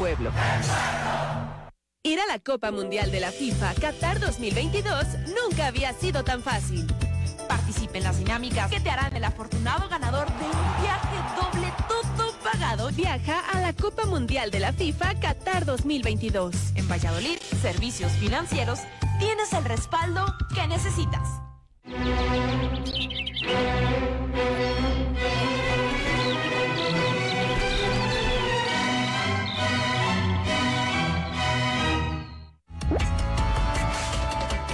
pueblo. Ir a la Copa Mundial de la FIFA Qatar 2022 nunca había sido tan fácil. Participe en las dinámicas que te harán el afortunado ganador de un viaje doble todo pagado. Viaja a la Copa Mundial de la FIFA Qatar 2022. En Valladolid, Servicios Financieros, tienes el respaldo que necesitas.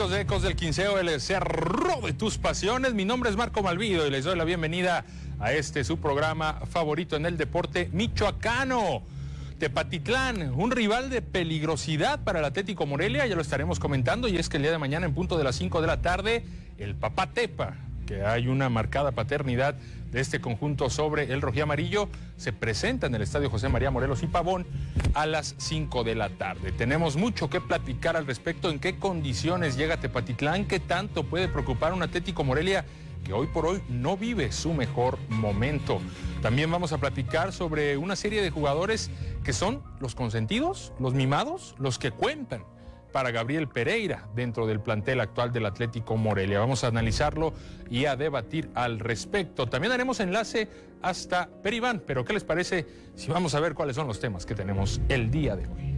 Amigos de Ecos del Quinceo, el cerro de tus pasiones? Mi nombre es Marco Malvido y les doy la bienvenida a este su programa favorito en el deporte michoacano. Tepatitlán, un rival de peligrosidad para el Atlético Morelia, ya lo estaremos comentando, y es que el día de mañana en punto de las 5 de la tarde, el papá Tepa, que hay una marcada paternidad de este conjunto sobre el rojí amarillo, se presenta en el Estadio José María Morelos y Pavón a las 5 de la tarde. Tenemos mucho que platicar al respecto, en qué condiciones llega Tepatitlán, qué tanto puede preocupar un Atlético Morelia que hoy por hoy no vive su mejor momento. También vamos a platicar sobre una serie de jugadores que son los consentidos, los mimados, los que cuentan para Gabriel Pereira dentro del plantel actual del Atlético Morelia. Vamos a analizarlo y a debatir al respecto. También haremos enlace hasta Peribán, pero ¿qué les parece si vamos a ver cuáles son los temas que tenemos el día de hoy?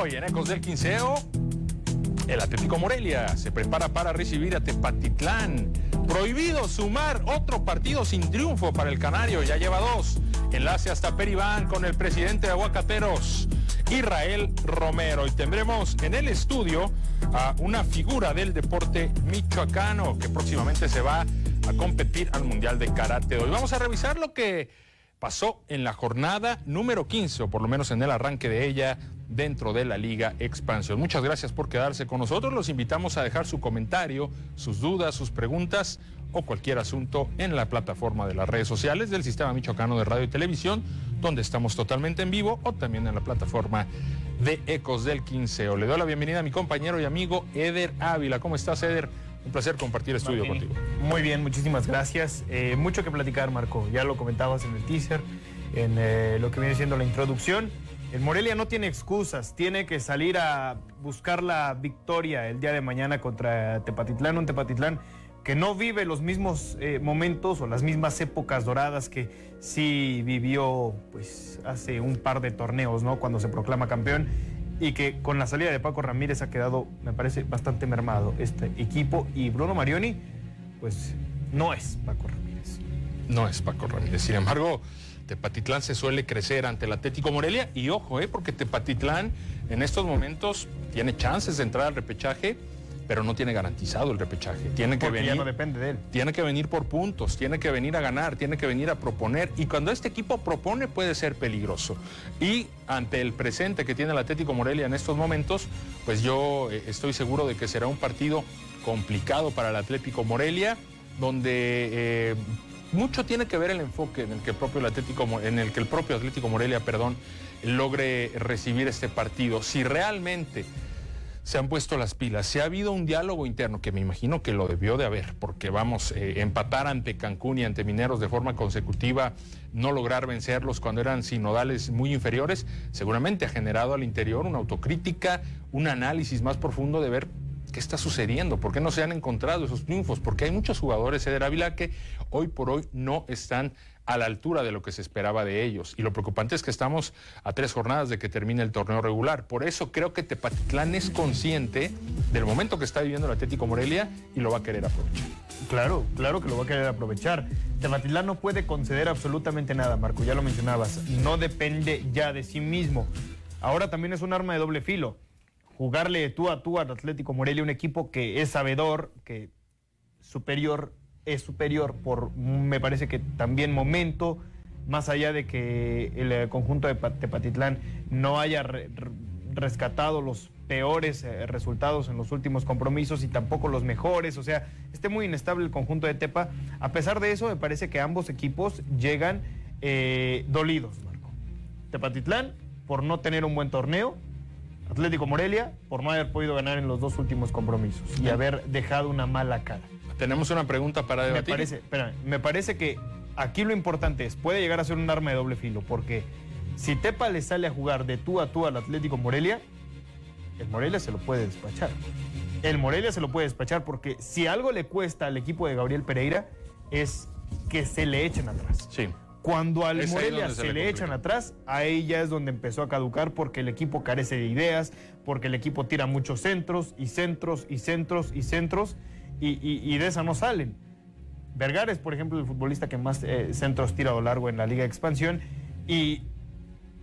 Hoy en Ecos del Quinceo, el Atlético Morelia se prepara para recibir a Tepatitlán. Prohibido sumar otro partido sin triunfo para el Canario, ya lleva dos. Enlace hasta Peribán con el presidente de Aguacateros, Israel Romero. Y tendremos en el estudio a una figura del deporte michoacano que próximamente se va a competir al Mundial de Karate. Hoy vamos a revisar lo que pasó en la jornada número 15, o por lo menos en el arranque de ella, dentro de la Liga Expansión. Muchas gracias por quedarse con nosotros. Los invitamos a dejar su comentario, sus dudas, sus preguntas o cualquier asunto en la plataforma de las redes sociales del Sistema Michoacano de Radio y Televisión, donde estamos totalmente en vivo, o también en la plataforma de Ecos del Quinceo. Le doy la bienvenida a mi compañero y amigo Eder Ávila. ¿Cómo estás, Eder? Un placer compartir estudio Muy bien. contigo. Muy bien, muchísimas gracias. Eh, mucho que platicar, Marco. Ya lo comentabas en el teaser, en eh, lo que viene siendo la introducción. El Morelia no tiene excusas, tiene que salir a buscar la victoria el día de mañana contra Tepatitlán, un Tepatitlán que no vive los mismos eh, momentos o las mismas épocas doradas que sí vivió pues hace un par de torneos, ¿no? Cuando se proclama campeón y que con la salida de Paco Ramírez ha quedado, me parece, bastante mermado este equipo y Bruno Marioni, pues no es Paco Ramírez. No es Paco Ramírez. Sin embargo, Tepatitlán se suele crecer ante el Atlético Morelia y ojo, eh, porque Tepatitlán en estos momentos tiene chances de entrar al repechaje, pero no tiene garantizado el repechaje. Tiene que Porque venir ya no depende de él. tiene que venir por puntos, tiene que venir a ganar, tiene que venir a proponer. Y cuando este equipo propone puede ser peligroso. Y ante el presente que tiene el Atlético Morelia en estos momentos, pues yo eh, estoy seguro de que será un partido complicado para el Atlético Morelia, donde eh, mucho tiene que ver el enfoque en el que el propio Atlético, en el que el propio Atlético Morelia, perdón, logre recibir este partido. Si realmente se han puesto las pilas. Si ha habido un diálogo interno, que me imagino que lo debió de haber, porque vamos, eh, empatar ante Cancún y ante Mineros de forma consecutiva, no lograr vencerlos cuando eran sinodales muy inferiores, seguramente ha generado al interior una autocrítica, un análisis más profundo de ver qué está sucediendo, por qué no se han encontrado esos triunfos, porque hay muchos jugadores, Eder Ávila, que hoy por hoy no están a la altura de lo que se esperaba de ellos. Y lo preocupante es que estamos a tres jornadas de que termine el torneo regular. Por eso creo que Tepatitlán es consciente del momento que está viviendo el Atlético Morelia y lo va a querer aprovechar. Claro, claro que lo va a querer aprovechar. Tepatitlán no puede conceder absolutamente nada, Marco, ya lo mencionabas. No depende ya de sí mismo. Ahora también es un arma de doble filo. Jugarle tú a tú al Atlético Morelia, un equipo que es sabedor, que superior, es superior por, me parece que también momento, más allá de que el eh, conjunto de Tepatitlán no haya rescatado los peores eh, resultados en los últimos compromisos y tampoco los mejores, o sea, esté muy inestable el conjunto de Tepa. A pesar de eso, me parece que ambos equipos llegan eh, dolidos, Marco. Tepatitlán por no tener un buen torneo, Atlético Morelia por no haber podido ganar en los dos últimos compromisos y haber dejado una mala cara. Tenemos una pregunta para debatir. Me parece, me parece que aquí lo importante es, puede llegar a ser un arma de doble filo, porque si Tepa le sale a jugar de tú a tú al Atlético Morelia, el Morelia se lo puede despachar. El Morelia se lo puede despachar porque si algo le cuesta al equipo de Gabriel Pereira es que se le echen atrás. Sí. Cuando al Morelia se, le, echan atrás, ahí ya es donde empezó a caducar porque el equipo carece de ideas, porque el equipo tira muchos centros y centros y centros y centros y, de esa no salen. Vergares, por ejemplo, el futbolista que más eh, centros tira a lo largo en la Liga de Expansión y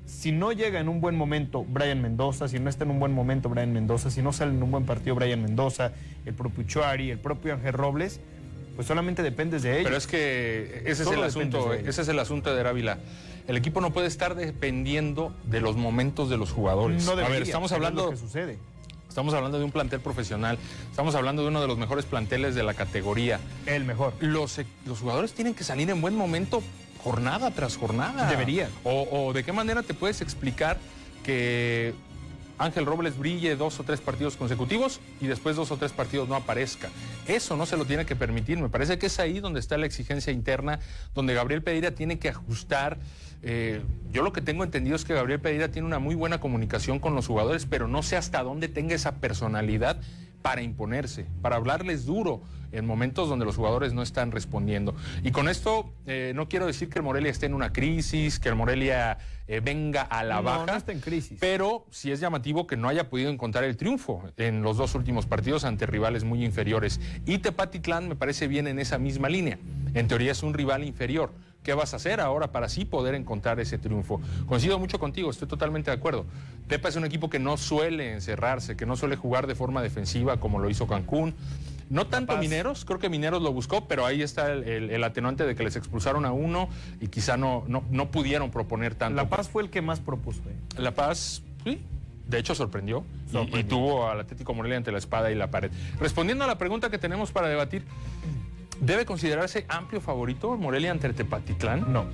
si no llega en un buen momento Brian Mendoza, si no está en un buen momento Brian Mendoza, si no sale en un buen partido Brian Mendoza, el propio Chuari, el propio Ángel Robles, pues solamente dependes de ellos. Pero es que ese es el asunto, ese es el asunto de Ávila. El equipo no puede estar dependiendo de los momentos de los jugadores. No debería, A ver, estamos hablando de que sucede. Estamos hablando de un plantel profesional, estamos hablando de uno de los mejores planteles de la categoría. El mejor. Los, los jugadores tienen que salir en buen momento jornada tras jornada. Debería. O, de qué manera te puedes explicar que Ángel Robles brille dos o tres partidos consecutivos y después dos o tres partidos no aparezca. Eso no se lo tiene que permitir. Me parece que es ahí donde está la exigencia interna, donde Gabriel Pereira tiene que ajustar. Eh, yo lo que tengo entendido es que Gabriel Pereira tiene una muy buena comunicación con los jugadores, pero no sé hasta dónde tenga esa personalidad para imponerse, para hablarles duro en momentos donde los jugadores no están respondiendo. Y con esto eh, no quiero decir que el Morelia esté en una crisis, que el Morelia eh, venga a la baja. No está en crisis. Pero sí es llamativo que no haya podido encontrar el triunfo en los dos últimos partidos ante rivales muy inferiores. Y Tepatitlán me parece bien en esa misma línea. En teoría es un rival inferior. ¿Qué vas a hacer ahora para sí poder encontrar ese triunfo? Coincido mucho contigo, estoy totalmente de acuerdo. Tepa es un equipo que no suele encerrarse, que no suele jugar de forma defensiva como lo hizo Cancún. No tanto Mineros, creo que Mineros lo buscó, pero ahí está el, atenuante de que les expulsaron a uno y quizá no, no, pudieron proponer tanto. La Paz fue el que más propuso. ¿eh? La Paz, sí, de hecho sorprendió, Y, tuvo al Atlético Morelia ante la espada y la pared. Respondiendo a la pregunta que tenemos para debatir, ¿debe considerarse amplio favorito Morelia ante Tepatitlán? No,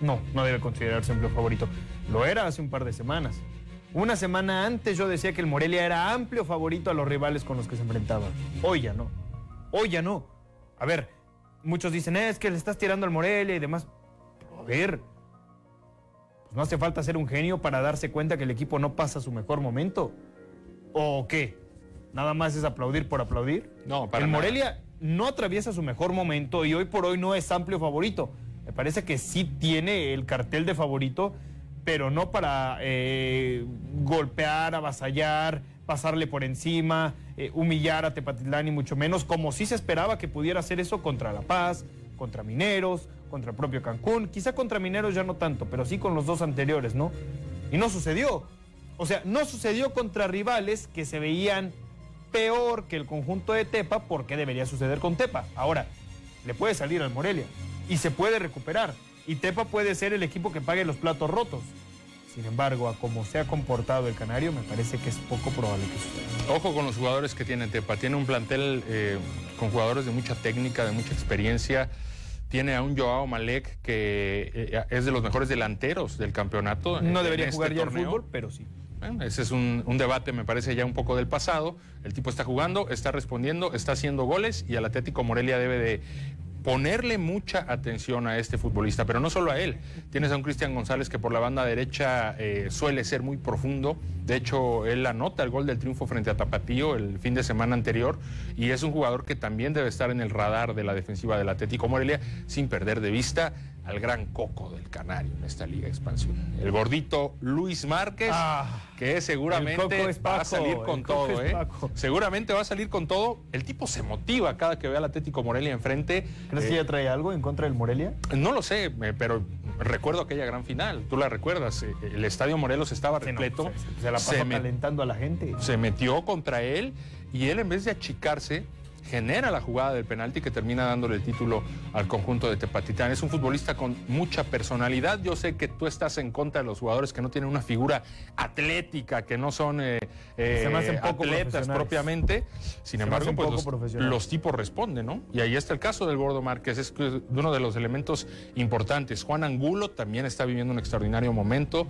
no, no debe considerarse amplio favorito. Lo era hace un par de semanas. Una semana antes yo decía que el Morelia era amplio favorito a los rivales con los que se enfrentaban. Hoy ya no. Hoy ya no. A ver, muchos dicen, es que le estás tirando al Morelia y demás. a ver, pues no hace falta ser un genio para darse cuenta que el equipo no pasa su mejor momento. ¿O qué? ¿Nada más es aplaudir por aplaudir? No, para El Morelia no atraviesa su mejor momento y hoy por hoy no es amplio favorito. Me parece que sí tiene el cartel de favorito pero no para eh, golpear, avasallar, pasarle por encima, eh, humillar a Tepatitlán y mucho menos, como sí se esperaba que pudiera hacer eso contra La Paz, contra Mineros, contra el propio Cancún, quizá contra Mineros ya no tanto, pero sí con los dos anteriores, ¿no? Y no sucedió. O sea, no sucedió contra rivales que se veían peor que el conjunto de Tepa, porque debería suceder con Tepa. Ahora, le puede salir al Morelia y se puede recuperar y Tepa puede ser el equipo que pague los platos rotos. Sin embargo, a como se ha comportado el Canario, me parece que es poco probable que suceda. Ojo con los jugadores que tiene Tepa. Tiene un plantel eh, con jugadores de mucha técnica, de mucha experiencia. Tiene a un Joao Malek que eh, es de los mejores delanteros del campeonato. No debería jugar ya el fútbol, pero sí. Ese es un, un, debate, me parece, ya un poco del pasado. El tipo está jugando, está respondiendo, está haciendo goles y al Atlético Morelia debe de ponerle mucha atención a este futbolista, pero no solo a él. Tienes a un Cristian González que por la banda derecha eh, suele ser muy profundo. De hecho, él anota el gol del triunfo frente a Tapatío el fin de semana anterior y es un jugador que también debe estar en el radar de la defensiva del Atlético Morelia sin perder de vista al gran coco del Canario en esta Liga de Expansión. El gordito Luis Márquez, Ah, que seguramente va a salir con todo, ¿eh? Seguramente va a salir con todo. El tipo se motiva cada que ve al Atlético Morelia enfrente. ¿Crees Eh, que ya trae algo en contra del Morelia? no lo sé, eh, pero recuerdo aquella gran final. Tú la recuerdas. eh, El Estadio Morelos estaba Sí, no, repleto. se, se la pasó Se me- calentando a la gente. se metió contra él y él en vez de achicarse genera la jugada del penalti que termina dándole el título al conjunto de Tepatitlán. Es un futbolista con mucha personalidad. Yo sé que tú estás en contra de los jugadores que no tienen una figura atlética, que no son eh, eh, poco atletas propiamente. Sin embargo, pues los, tipos responden, ¿no? Y ahí está el caso del Gordo Márquez, es uno de los elementos importantes. Juan Angulo también está viviendo un extraordinario momento.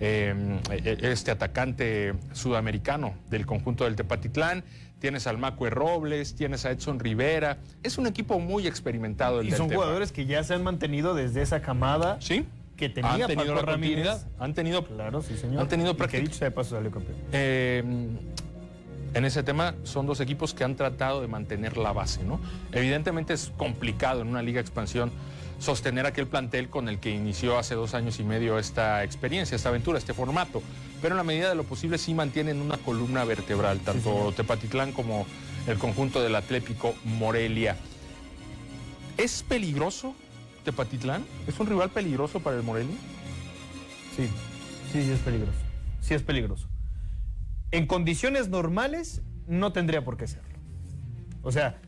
Eh, este atacante sudamericano del conjunto del Tepatitlán. Tienes al Macue Robles, tienes a Edson Rivera. Es un equipo muy experimentado. El Y del son jugadores que ya se han mantenido desde esa camada Sí. que tenía han tenido Paco la Ramírez. continuidad. Han tenido Claro, sí, señor. Han tenido práctica- dicho de paso salió campeón. Eh, en ese tema son dos equipos que han tratado de mantener la base, ¿no? Evidentemente es complicado en una liga de expansión sostener aquel plantel con el que inició hace dos años y medio esta experiencia, esta aventura, este formato. Pero en la medida de lo posible sí mantienen una columna vertebral, tanto Tepatitlán como el conjunto del Atlético Morelia. ¿Es peligroso Tepatitlán? ¿Es un rival peligroso para el Morelia? Sí, sí, sí es peligroso. Sí es peligroso. En condiciones normales no tendría por qué serlo. O sea,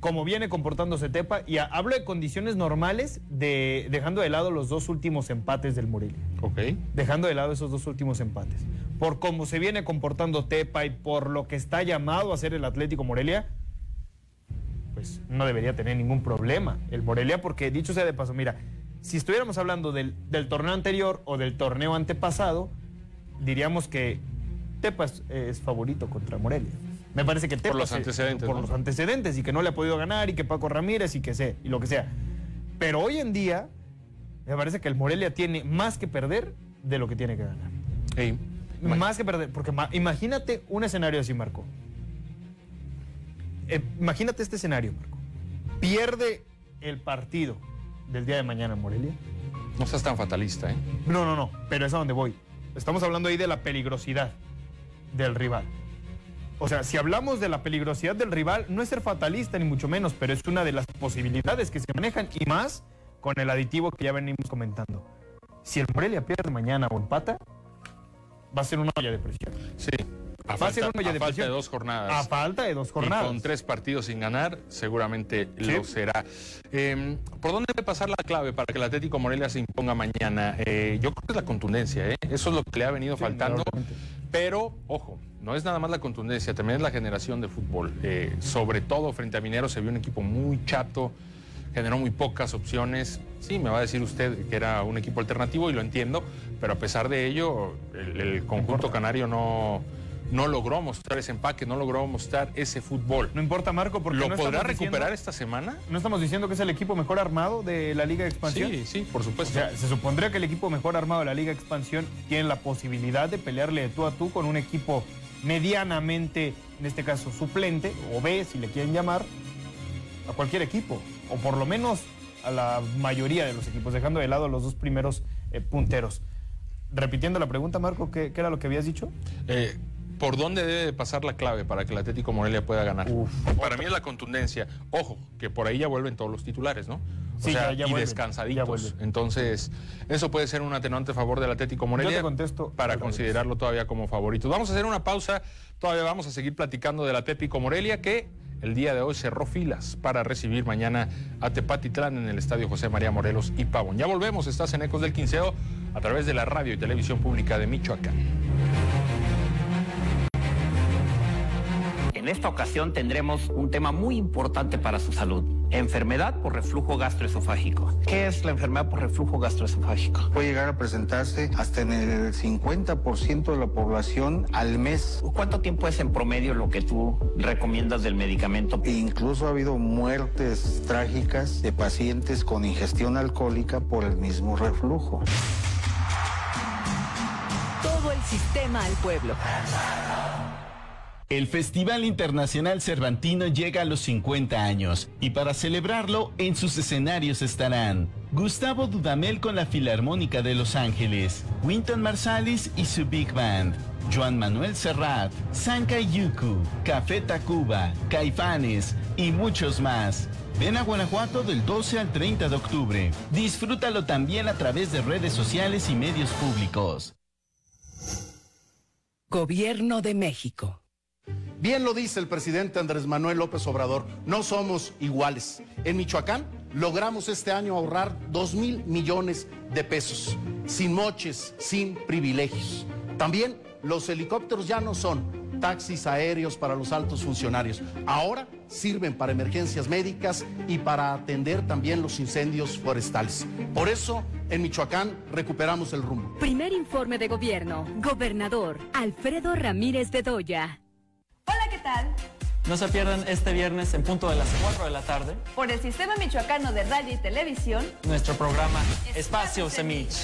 como viene comportándose Tepa, y a- hablo de condiciones normales, de, dejando de lado los dos últimos empates del Morelia. Ok. Dejando de lado esos dos últimos empates. Por cómo se viene comportando Tepa y por lo que está llamado a ser el Atlético Morelia, pues no debería tener ningún problema el Morelia, porque dicho sea de paso, mira, si estuviéramos hablando del, del torneo anterior o del torneo antepasado, diríamos que Tepa es, es favorito contra Morelia. Me parece que Tepa los se- antecedentes, por ¿no? los antecedentes y que no le ha podido ganar y que Paco Ramírez y que sé, y lo que sea. Pero hoy en día, me parece que el Morelia tiene más que perder de lo que tiene que ganar. Más que perder, porque ma- imagínate un escenario así, Marco. Eh, imagínate este escenario, Marco. Pierde el partido del día de mañana en Morelia. No seas tan fatalista, ¿eh? No, no, no, pero es a donde voy. Estamos hablando ahí de la peligrosidad del rival. O sea, si hablamos de la peligrosidad del rival, no es ser fatalista ni mucho menos, pero es una de las posibilidades que se manejan y más con el aditivo que ya venimos comentando. Si el Morelia pierde mañana o empata, va a ser una olla de presión. Sí. A Va a ser una olla a de falta presión. de dos jornadas. A falta de dos Y jornadas. con tres partidos sin ganar, seguramente Sí. lo será. Eh, ¿Por dónde debe pasar la clave para que el Atlético Morelia se imponga mañana? Eh, yo creo que es la contundencia, ¿eh? Eso es lo que le ha venido Sí, faltando. Pero, ojo, no es nada más la contundencia, también es la generación de fútbol. Eh, sobre todo frente a Mineros se vio un equipo muy chato, generó muy pocas opciones. Sí, me va a decir usted que era un equipo alternativo y lo entiendo, pero a pesar de ello, el, el conjunto canario no, no logró mostrar ese empaque, no logró mostrar ese fútbol. No importa, Marco, porque ¿Lo no podrá diciendo- recuperar esta semana? ¿No estamos diciendo que es el equipo mejor armado de la Liga de Expansión? Sí, sí, por O supuesto. sea, se supondría que el equipo mejor armado de la Liga de Expansión tiene la posibilidad de pelearle de tú a tú con un equipo medianamente, en este caso, suplente, o B, si le quieren llamar, a cualquier equipo, o por lo menos a la mayoría de los equipos, dejando de lado los dos primeros eh, punteros. Repitiendo la pregunta, Marco, ¿qué, qué era lo que habías dicho? Eh, ¿Por dónde debe de pasar la clave para que el Atlético Morelia pueda ganar? Uf. para mí es la contundencia. Ojo, que por ahí ya vuelven todos los titulares, ¿no? O Sí, sea, ya- ya y vuelven, descansaditos. Entonces, eso puede ser un atenuante a favor del Atlético Morelia. Yo te contesto Para considerarlo todavía como favorito. Vamos a hacer una pausa. Todavía vamos a seguir platicando del Atlético Morelia, que el día de hoy cerró filas para recibir mañana a Tepatitlán en el Estadio José María Morelos y Pavón. Ya volvemos, estás en Ecos del Quinceo a través de la radio y televisión pública de Michoacán. En esta ocasión tendremos un tema muy importante para su salud. Enfermedad por reflujo gastroesofágico. ¿Qué es la enfermedad por reflujo gastroesofágico? puede llegar a presentarse hasta en el 50% de la población al mes. ¿Cuánto tiempo es en promedio lo que tú recomiendas del medicamento? E incluso ha habido muertes trágicas de pacientes con ingestión alcohólica por el mismo reflujo. Todo el sistema al pueblo. El Festival Internacional Cervantino llega a los 50 años y para celebrarlo en sus escenarios estarán Gustavo Dudamel con la Filarmónica de Los Ángeles, Winton Marsalis y su Big Band, Joan Manuel Serrat, Sanka Yuku, Café Tacuba, Caifanes y muchos más. Ven a Guanajuato del 12 al 30 de octubre. Disfrútalo también a través de redes sociales y medios públicos. Gobierno de México. Bien lo dice el presidente Andrés Manuel López Obrador, no somos iguales. En Michoacán logramos este año ahorrar 2 mil millones de pesos, sin moches, sin privilegios. También los helicópteros ya no son taxis aéreos para los altos funcionarios. Ahora sirven para emergencias médicas y para atender también los incendios forestales. Por eso, en Michoacán recuperamos el rumbo. Primer informe de gobierno. Gobernador Alfredo Ramírez Bedoya. Hola, ¿qué tal? No se pierdan este viernes en punto de las 4 de la tarde. Por el Sistema Michoacano de Radio y Televisión. Nuestro programa Espacio, Semich.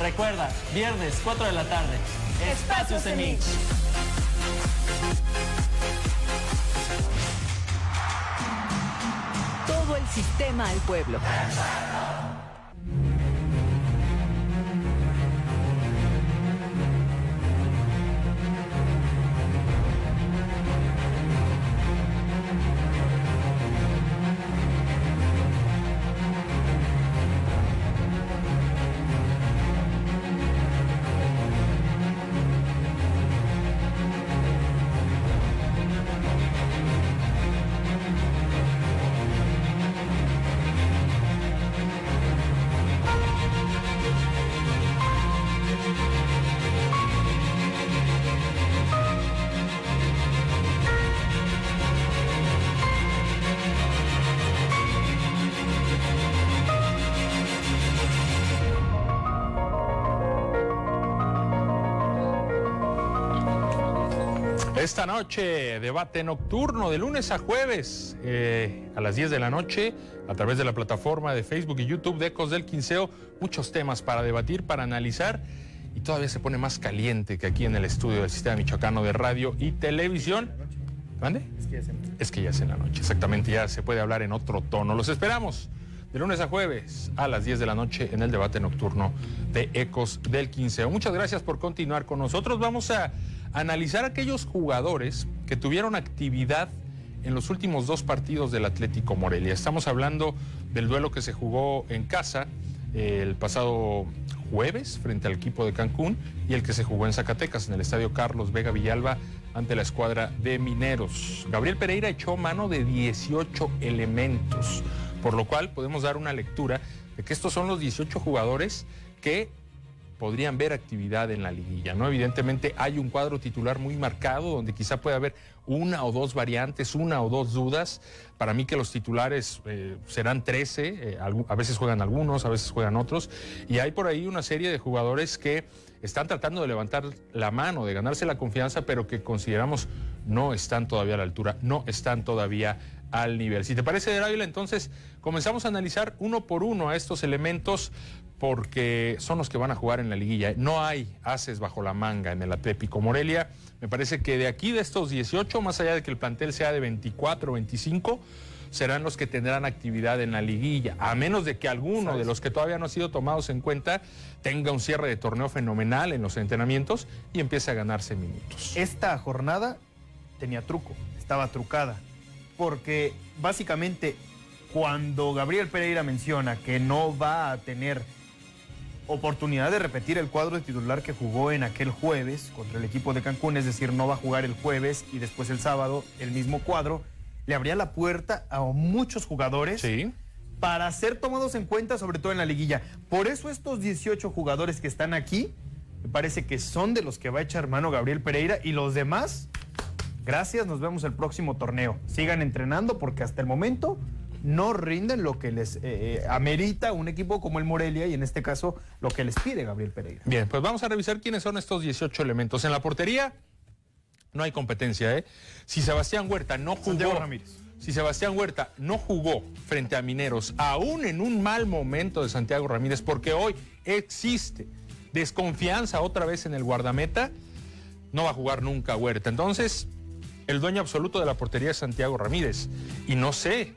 Recuerda, viernes 4 de la tarde. Espacio Semich. Todo el sistema al pueblo. Noche, debate nocturno de lunes a jueves eh, a las 10 de la noche a través de la plataforma de Facebook y YouTube de Ecos del Quinceo. Muchos temas para debatir, para analizar y todavía se pone más caliente que aquí en el estudio del Sistema Michoacano de Radio y Televisión. ¿Mande? Es que ya es en la noche. Es que ya es en la noche, exactamente, ya se puede hablar en otro tono. Los esperamos de lunes a jueves a las 10 de la noche en el debate nocturno de Ecos del Quinceo. Muchas gracias por continuar con nosotros. Vamos a analizar aquellos jugadores que tuvieron actividad en los últimos dos partidos del Atlético Morelia. Estamos hablando del duelo que se jugó en casa eh, el pasado jueves frente al equipo de Cancún y el que se jugó en Zacatecas, en el estadio Carlos Vega Villalba, ante la escuadra de Mineros. Gabriel Pereira echó mano de 18 elementos, por lo cual podemos dar una lectura de que estos son los 18 jugadores que podrían ver actividad en la liguilla, ¿no? Evidentemente hay un cuadro titular muy marcado donde quizá pueda haber una o dos variantes, una o dos dudas. Para mí que los titulares eh, serán 13, eh, a veces juegan algunos, a veces juegan otros, y hay por ahí una serie de jugadores que están tratando de levantar la mano, de ganarse la confianza, pero que consideramos no están todavía a la altura, no están todavía al nivel. Si te parece, Ávila, entonces comenzamos a analizar uno por uno a estos elementos porque son los que van a jugar en la liguilla. No hay haces bajo la manga en el Atlético Morelia. Me parece que de aquí, de estos 18, más allá de que el plantel sea de 24 o 25, serán los que tendrán actividad en la liguilla, a menos de que alguno de los que todavía no han sido tomados en cuenta tenga un cierre de torneo fenomenal en los entrenamientos y empiece a ganarse minutos. Esta jornada tenía truco, estaba trucada, porque básicamente cuando Gabriel Pereira menciona que no va a tener oportunidad de repetir el cuadro de titular que jugó en aquel jueves contra el equipo de Cancún, es decir, no va a jugar el jueves y después el sábado el mismo cuadro, le abría la puerta a muchos jugadores para ser tomados en cuenta, sobre todo en la liguilla. Por eso estos 18 jugadores que están aquí, me parece que son de los que va a echar mano Gabriel Pereira y los demás, gracias, nos vemos el próximo torneo. Sigan entrenando porque hasta el momento no rinden lo que les eh, eh, amerita un equipo como el Morelia y en este caso lo que les pide Gabriel Pereira. Bien, pues vamos a revisar quiénes son estos 18 elementos. En la portería no hay competencia, ¿eh? Si Sebastián Huerta no jugó... Ramírez. si Sebastián Huerta no jugó frente a Mineros, aún en un mal momento de Santiago Ramírez, porque hoy existe desconfianza otra vez en el guardameta, no va a jugar nunca Huerta. Entonces, el dueño absoluto de la portería es Santiago Ramírez. Y no sé,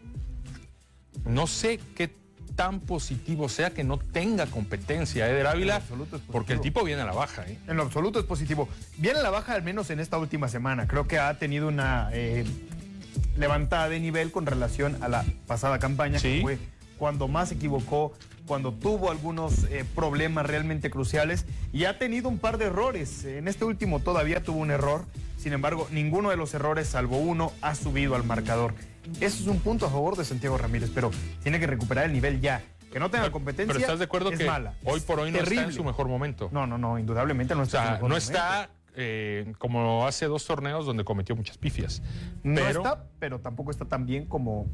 no sé qué tan positivo sea que no tenga competencia Eder Ávila, porque el tipo viene a la baja. ¿eh? En lo absoluto es positivo. Viene a la baja al menos en esta última semana. Creo que ha tenido una eh, levantada de nivel con relación a la pasada campaña, que fue cuando más se equivocó, cuando tuvo algunos eh, problemas realmente cruciales y ha tenido un par de errores. En este último todavía tuvo un error, sin embargo, ninguno de los errores, salvo uno, ha subido al marcador. Eso es un punto a favor de Santiago Ramírez, pero tiene que recuperar el nivel ya. Que no tenga competencia. Pero estás de acuerdo es que mala. hoy por hoy no terrible. está en su mejor momento. No, no, no, indudablemente no O está. en su sea, mejor no momento. está eh, como hace dos torneos donde cometió muchas pifias. No pero, está, pero tampoco está tan bien como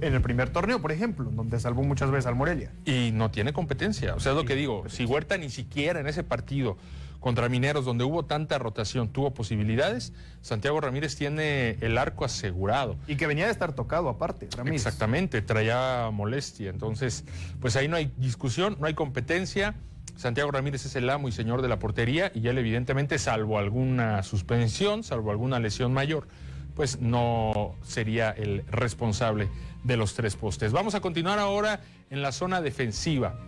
en el primer torneo, por ejemplo, donde salvó muchas veces al Morelia. Y no tiene competencia. O sea, es lo que digo. Si Huerta ni siquiera en ese partido contra Mineros, donde hubo tanta rotación, tuvo posibilidades, Santiago Ramírez tiene el arco asegurado. Y que venía de estar tocado aparte, Ramírez. Exactamente, traía molestia. Entonces, pues ahí no hay discusión, no hay competencia. Santiago Ramírez es el amo y señor de la portería y él evidentemente, salvo alguna suspensión, salvo alguna lesión mayor, pues no sería el responsable de los tres postes. Vamos a continuar ahora en la zona defensiva,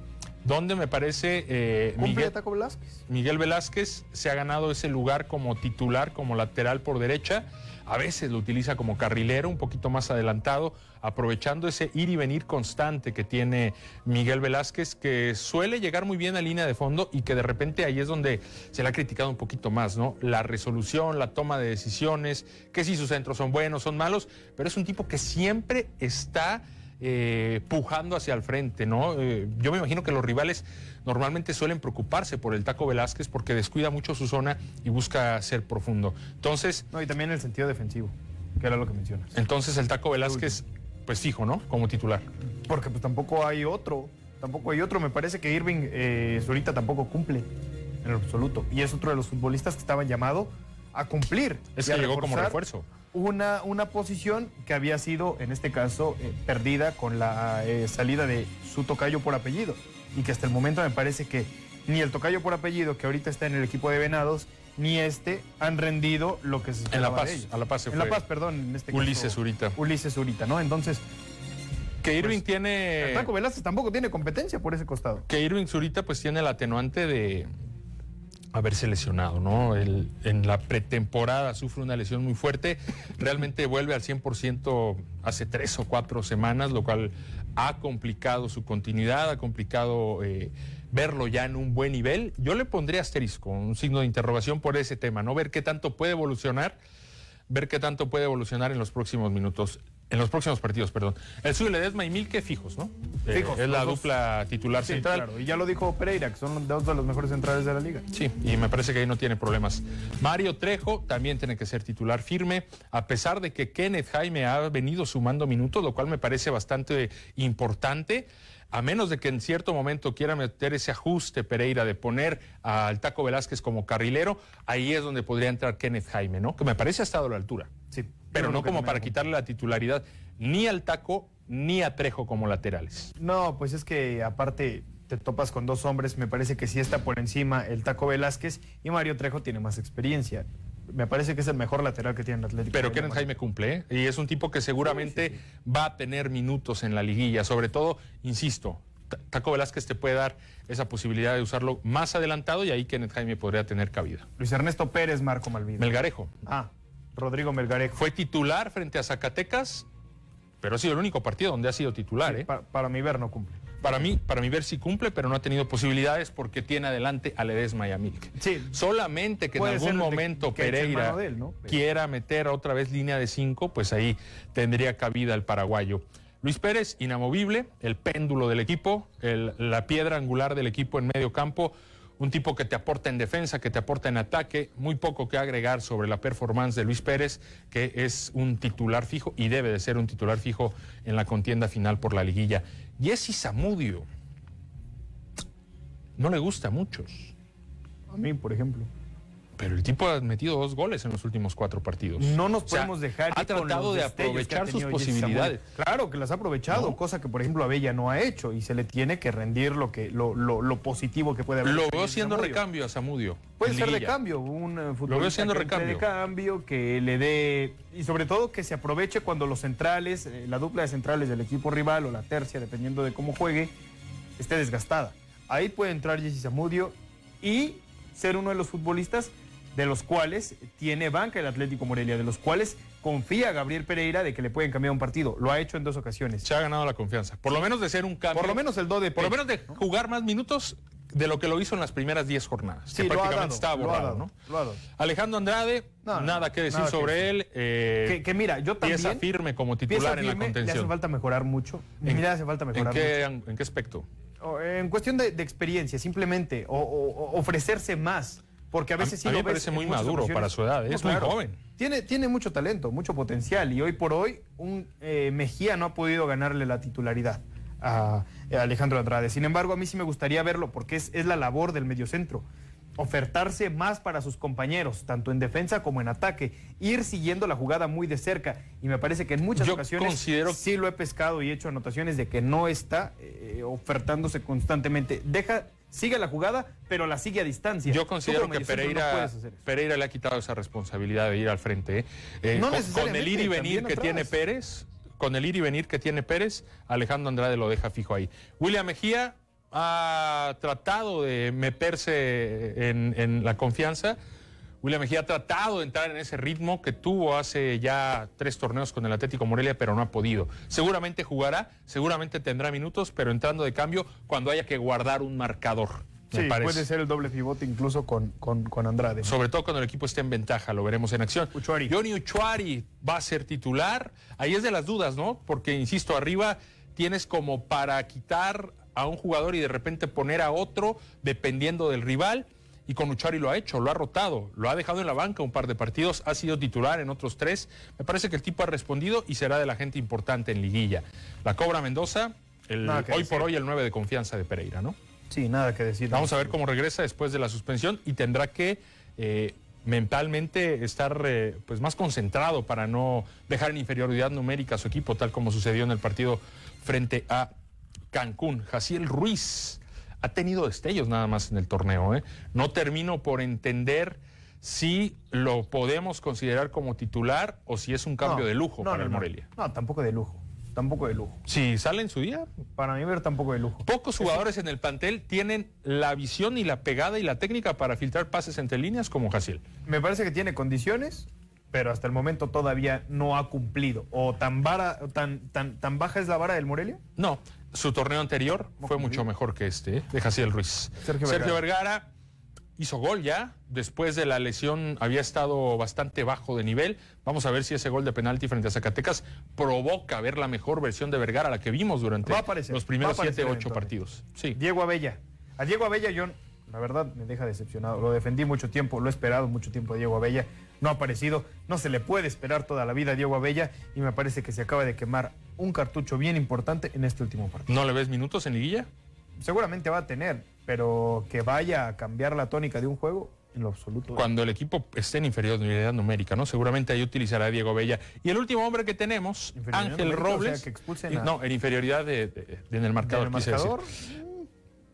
donde me parece eh, ¿Cumple Miguel, Velázquez? Miguel Velázquez se ha ganado ese lugar como titular, como lateral por derecha. A veces lo utiliza como carrilero, un poquito más adelantado, aprovechando ese ir y venir constante que tiene Miguel Velázquez, que suele llegar muy bien a línea de fondo y que de repente ahí es donde se le ha criticado un poquito más, ¿no? La resolución, la toma de decisiones, que si sus centros son buenos, son malos, pero es un tipo que siempre está eh, pujando hacia el frente, ¿no? Eh, yo me imagino que los rivales normalmente suelen preocuparse por el Taco Velázquez porque descuida mucho su zona y busca ser profundo. Entonces, No, y también el sentido defensivo, que era lo que mencionas. entonces el Taco Velázquez, pues fijo, ¿no? Como titular. Porque pues tampoco hay otro, tampoco hay otro. Me parece que Irving eh, Zurita tampoco cumple en lo absoluto. Y es otro de los futbolistas que estaban llamados a cumplir. Es que llegó como refuerzo. Una, una posición que había sido, en este caso, eh, perdida con la eh, salida de su tocayo por apellido. Y que hasta el momento me parece que ni el tocayo por apellido, que ahorita está en el equipo de Venados, ni este han rendido lo que se En La Paz, de ellos. a La Paz se En La fue Paz, perdón, en este Ulises caso. Zurita. Ulises Zurita, ¿no? Entonces, Que Irving el tiene... Taco Velázquez tampoco tiene competencia por ese costado. que Irving Zurita pues tiene el atenuante de haberse lesionado, ¿no? Él, en la pretemporada sufre una lesión muy fuerte, realmente vuelve al 100% hace tres o cuatro semanas, lo cual ha complicado su continuidad, ha complicado eh, verlo ya en un buen nivel. Yo le pondría asterisco, un signo de interrogación por ese tema, ¿no? Ver qué tanto puede evolucionar, ver qué tanto puede evolucionar en los próximos minutos. En los próximos partidos, perdón. El suyo Ledesma y Milke fijos, ¿no? Eh, Fijos, es la dos. dupla titular Sí, central. claro. Y ya lo dijo Pereira, que son dos de los mejores centrales de la liga. Sí, y me parece que ahí no tiene problemas. Mario Trejo también tiene que ser titular firme, a pesar de que Kenneth Jaime ha venido sumando minutos, lo cual me parece bastante importante. A menos de que en cierto momento quiera meter ese ajuste Pereira de poner al Taco Velázquez como carrilero, ahí es donde podría entrar Kenneth Jaime, ¿no? Que me parece ha estado a la altura. Sí. Pero no como para quitarle la titularidad ni al Taco ni a Trejo como laterales. No, pues es que aparte te topas con dos hombres, me parece que sí está por encima el Taco Velázquez y Mario Trejo tiene más experiencia. Me parece que es el mejor lateral que tiene el Atlético. Pero Guatemala. Jaime cumple, ¿eh? y es un tipo que seguramente va a tener minutos en la liguilla. Sobre todo, insisto, Ta- Taco Velázquez te puede dar esa posibilidad de usarlo más adelantado y ahí Kenneth Jaime podría tener cabida. Luis Ernesto Pérez, Marco Malvido. Melgarejo ah, Rodrigo Melgarejo. fue titular frente a Zacatecas, pero ha sido el único partido donde ha sido titular. Sí, ¿eh? pa- para mi ver no cumple. Para mí, para mí ver si cumple, pero no ha tenido posibilidades porque tiene adelante a Ledesma y a. Sí. Solamente que en Puede algún momento que Pereira mano de él, ¿no? Pero- quiera meter otra vez línea de cinco, pues ahí tendría cabida el paraguayo. Luis Pérez, inamovible, el péndulo del equipo, el- la piedra angular del equipo en medio campo, un tipo que te aporta en defensa, que te aporta en ataque, muy poco que agregar sobre la performance de Luis Pérez, que es un titular fijo y debe de ser un titular fijo en la contienda final por la liguilla. Jesse Zamudio, no le gusta a muchos. A mí, por ejemplo. Pero el tipo ha metido dos goles en los últimos cuatro partidos. No nos O sea, podemos dejar. Ha tratado de aprovechar sus posibilidades. Claro que las ha aprovechado, No. cosa que por ejemplo Abella no ha hecho y se le tiene que rendir lo que lo, lo- lo positivo que puede haber. Lo veo siendo recambio a Zamudio. Puede ser de cambio, un eh, futbolista veo siendo que recambio. de cambio, que le dé y sobre todo que se aproveche cuando los centrales, eh, la dupla de centrales del equipo rival o la tercia, dependiendo de cómo juegue, esté desgastada. Ahí puede entrar Jesse Zamudio y ser uno de los futbolistas de los cuales tiene banca el Atlético Morelia, de los cuales confía Gabriel Pereira de que le pueden cambiar un partido. Lo ha hecho en dos ocasiones. Se ha ganado la confianza. Por lo menos de ser un cambio. Por lo menos el do de Por lo menos de jugar más minutos de lo que lo hizo en las primeras 10 jornadas. Sí, que lo ha prácticamente dado, estaba lo ha borrado, dado, ¿no? Alejandro Andrade, No, no, nada que decir nada sobre él. eh, Que, que mira, yo también... pieza firme como titular en la firme, Le hace contención. falta mejorar mucho. ¿En- le hace falta ¿En mejorar qué, mucho. ¿En qué aspecto? En cuestión de, de experiencia, simplemente, o ofrecerse más. Porque a veces sí a mí lo me parece muy maduro para su edad, ¿eh? es muy joven. Tiene, tiene mucho talento, mucho potencial. Y hoy por hoy, un eh, Mejía no ha podido ganarle la titularidad a, a Alejandro Andrade. Sin embargo, a mí sí me gustaría verlo, porque es, es la labor del mediocentro. Ofertarse más para sus compañeros, tanto en defensa como en ataque. Ir siguiendo la jugada muy de cerca. Y me parece que en muchas Yo ocasiones considero- sí lo he pescado y he hecho anotaciones de que no está eh, ofertándose constantemente. Deja, sigue la jugada, pero la sigue a distancia. Yo considero que no Pereira, le ha quitado esa responsabilidad de ir al frente. ¿eh? Eh, No con, con el ir y venir que atrás. tiene Pérez, con el ir y venir que tiene Pérez, Alejandro Andrade lo deja fijo ahí. William Mejía ha tratado de meterse en, en la confianza. William Mejía ha tratado de entrar en ese ritmo que tuvo hace ya tres torneos con el Atlético Morelia, pero no ha podido. Seguramente jugará, seguramente tendrá minutos, pero entrando de cambio cuando haya que guardar un marcador. Sí, puede ser el doble pivote incluso con, con, con Andrade. Sobre todo cuando el equipo esté en ventaja, lo veremos en acción. Uchuari. Johnny Uchuari va a ser titular. Ahí es de las dudas, ¿no? Porque, insisto, arriba tienes como para quitar a un jugador y de repente poner a otro dependiendo del rival. Y con Uchuari lo ha hecho, lo ha rotado, lo ha dejado en la banca un par de partidos, ha sido titular en otros tres. Me parece que el tipo ha respondido y será de la gente importante en liguilla. La Cobra Mendoza, el, hoy decir. por hoy el 9 de confianza de Pereira, ¿no? Sí, nada que decir. Vamos a ver cómo regresa después de la suspensión y tendrá que eh, mentalmente estar eh, pues más concentrado para no dejar en inferioridad numérica a su equipo, tal como sucedió en el partido frente a Cancún. Jaciel Ruiz ha tenido destellos nada más en el torneo. ¿eh? No termino por entender si lo podemos considerar como titular o si es un cambio No, de lujo no, para no, el. Morelia. No, tampoco de lujo. Tampoco de lujo. Si sale en su día, Para mí ver tampoco de lujo. Pocos jugadores en el plantel tienen la visión y la pegada y la técnica para filtrar pases entre líneas como Jaciel. Me parece que tiene condiciones, pero hasta el momento todavía no ha cumplido. O tan, vara, tan, tan, tan baja es la vara del Morelia. No, su torneo anterior fue mucho mejor que este, ¿eh? de Jaciel Ruiz. Sergio Vergara. hizo gol ya. Después de la lesión había estado bastante bajo de nivel. Vamos a ver si ese gol de penalti frente a Zacatecas provoca ver la mejor versión de Vergara, la que vimos durante aparecer, los primeros aparecer siete, ocho eventualmente. partidos. Sí. Diego Abella. A Diego Abella yo, la verdad, me deja decepcionado. Lo defendí mucho tiempo, lo he esperado mucho tiempo a Diego Abella. No ha aparecido. No se le puede esperar toda la vida a Diego Abella y me parece que se acaba de quemar un cartucho bien importante en este último partido. ¿No le ves minutos en liguilla? Seguramente va a tener, pero que vaya a cambiar la tónica de un juego, en lo absoluto. Cuando el equipo esté en inferioridad numérica, ¿no? Seguramente ahí utilizará a Diego Bella. Y el último hombre que tenemos, Ángel numérica, o sea, Robles. que a- No, en inferioridad de, de- de- en el marcador. ¿En el marcador?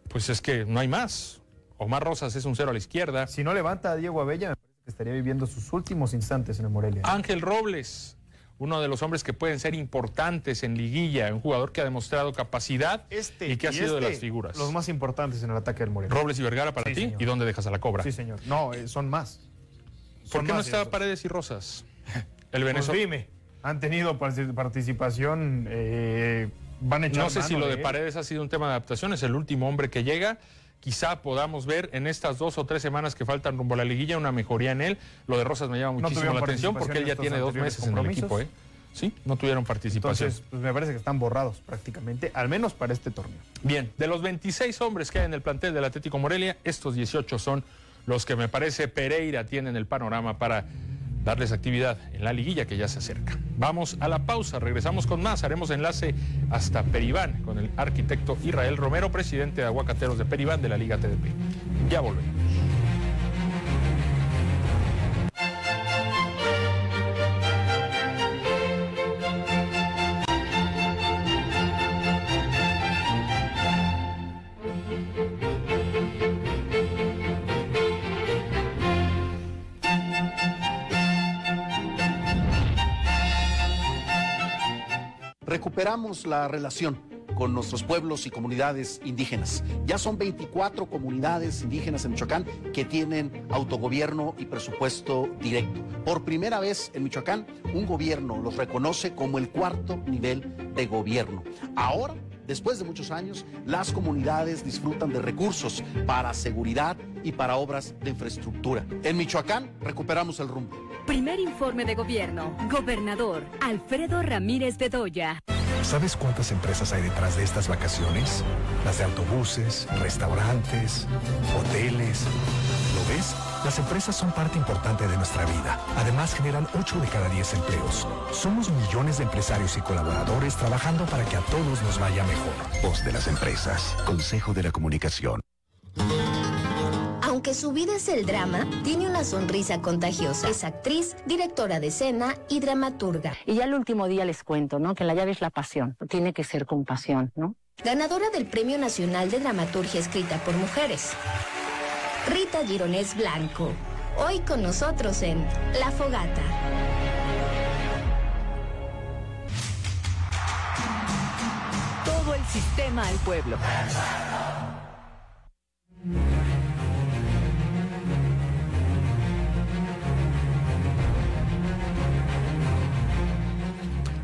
Pues es que no hay más. Omar Rosas es un cero a la izquierda. Si no levanta a Diego Abella, que estaría viviendo sus últimos instantes en el Morelia. Ángel Robles, uno de los hombres que pueden ser importantes en liguilla, un jugador que ha demostrado capacidad Este y que ha sido de este, las figuras. Los más importantes en el ataque del Morelia. Robles y Vergara para Sí, ti. señor. ¿Y dónde dejas a la cobra? Sí, señor. No, eh, son más. ¿Por Son qué no está. Paredes y Rosas? El Pues venezolano. dime, han tenido partic- participación, eh, van a echar No sé si lo de. Paredes ha sido un tema de adaptación, es el último hombre que llega. Quizá podamos ver en estas dos o tres semanas que faltan rumbo a la liguilla una mejoría en él. Lo de Rosas me llama muchísimo la atención porque él ya tiene dos meses en el equipo. ¿eh? Sí, no tuvieron participación. Entonces, pues me parece que están borrados prácticamente, al menos para este torneo. Bien, de los 26 hombres que hay en el plantel del Atlético Morelia, estos 18 son los que me parece Pereira tiene en el panorama para darles actividad en la liguilla que ya se acerca. Vamos a la pausa, regresamos con más, haremos enlace hasta Peribán con el arquitecto Israel Romero, presidente de Aguacateros de Peribán de la Liga TDP. Ya volvemos. Recuperamos la relación con nuestros pueblos y comunidades indígenas. Ya son 24 comunidades indígenas en Michoacán que tienen autogobierno y presupuesto directo. Por primera vez en Michoacán, un gobierno los reconoce como el cuarto nivel de gobierno. Ahora Después de muchos años, las comunidades disfrutan de recursos para seguridad y para obras de infraestructura. En Michoacán recuperamos el rumbo. Primer informe de gobierno. Gobernador Alfredo Ramírez Bedoya. ¿Sabes cuántas empresas hay detrás de estas vacaciones? Las de autobuses, restaurantes, hoteles. ¿Lo ves? Las empresas son parte importante de nuestra vida. Además, generan 8 de cada 10 empleos. Somos millones de empresarios y colaboradores trabajando para que a todos nos vaya mejor. Voz de las empresas. Consejo de la Comunicación. Aunque su vida es el drama, tiene una sonrisa contagiosa. Es actriz, directora de escena y dramaturga. Y ya el último día les cuento, ¿no? Que la llave es la pasión. Tiene que ser con pasión, ¿no? Ganadora del Premio Nacional de Dramaturgia escrita por mujeres. Rita Gironés Blanco. Hoy con nosotros en La Fogata. Todo el sistema al pueblo.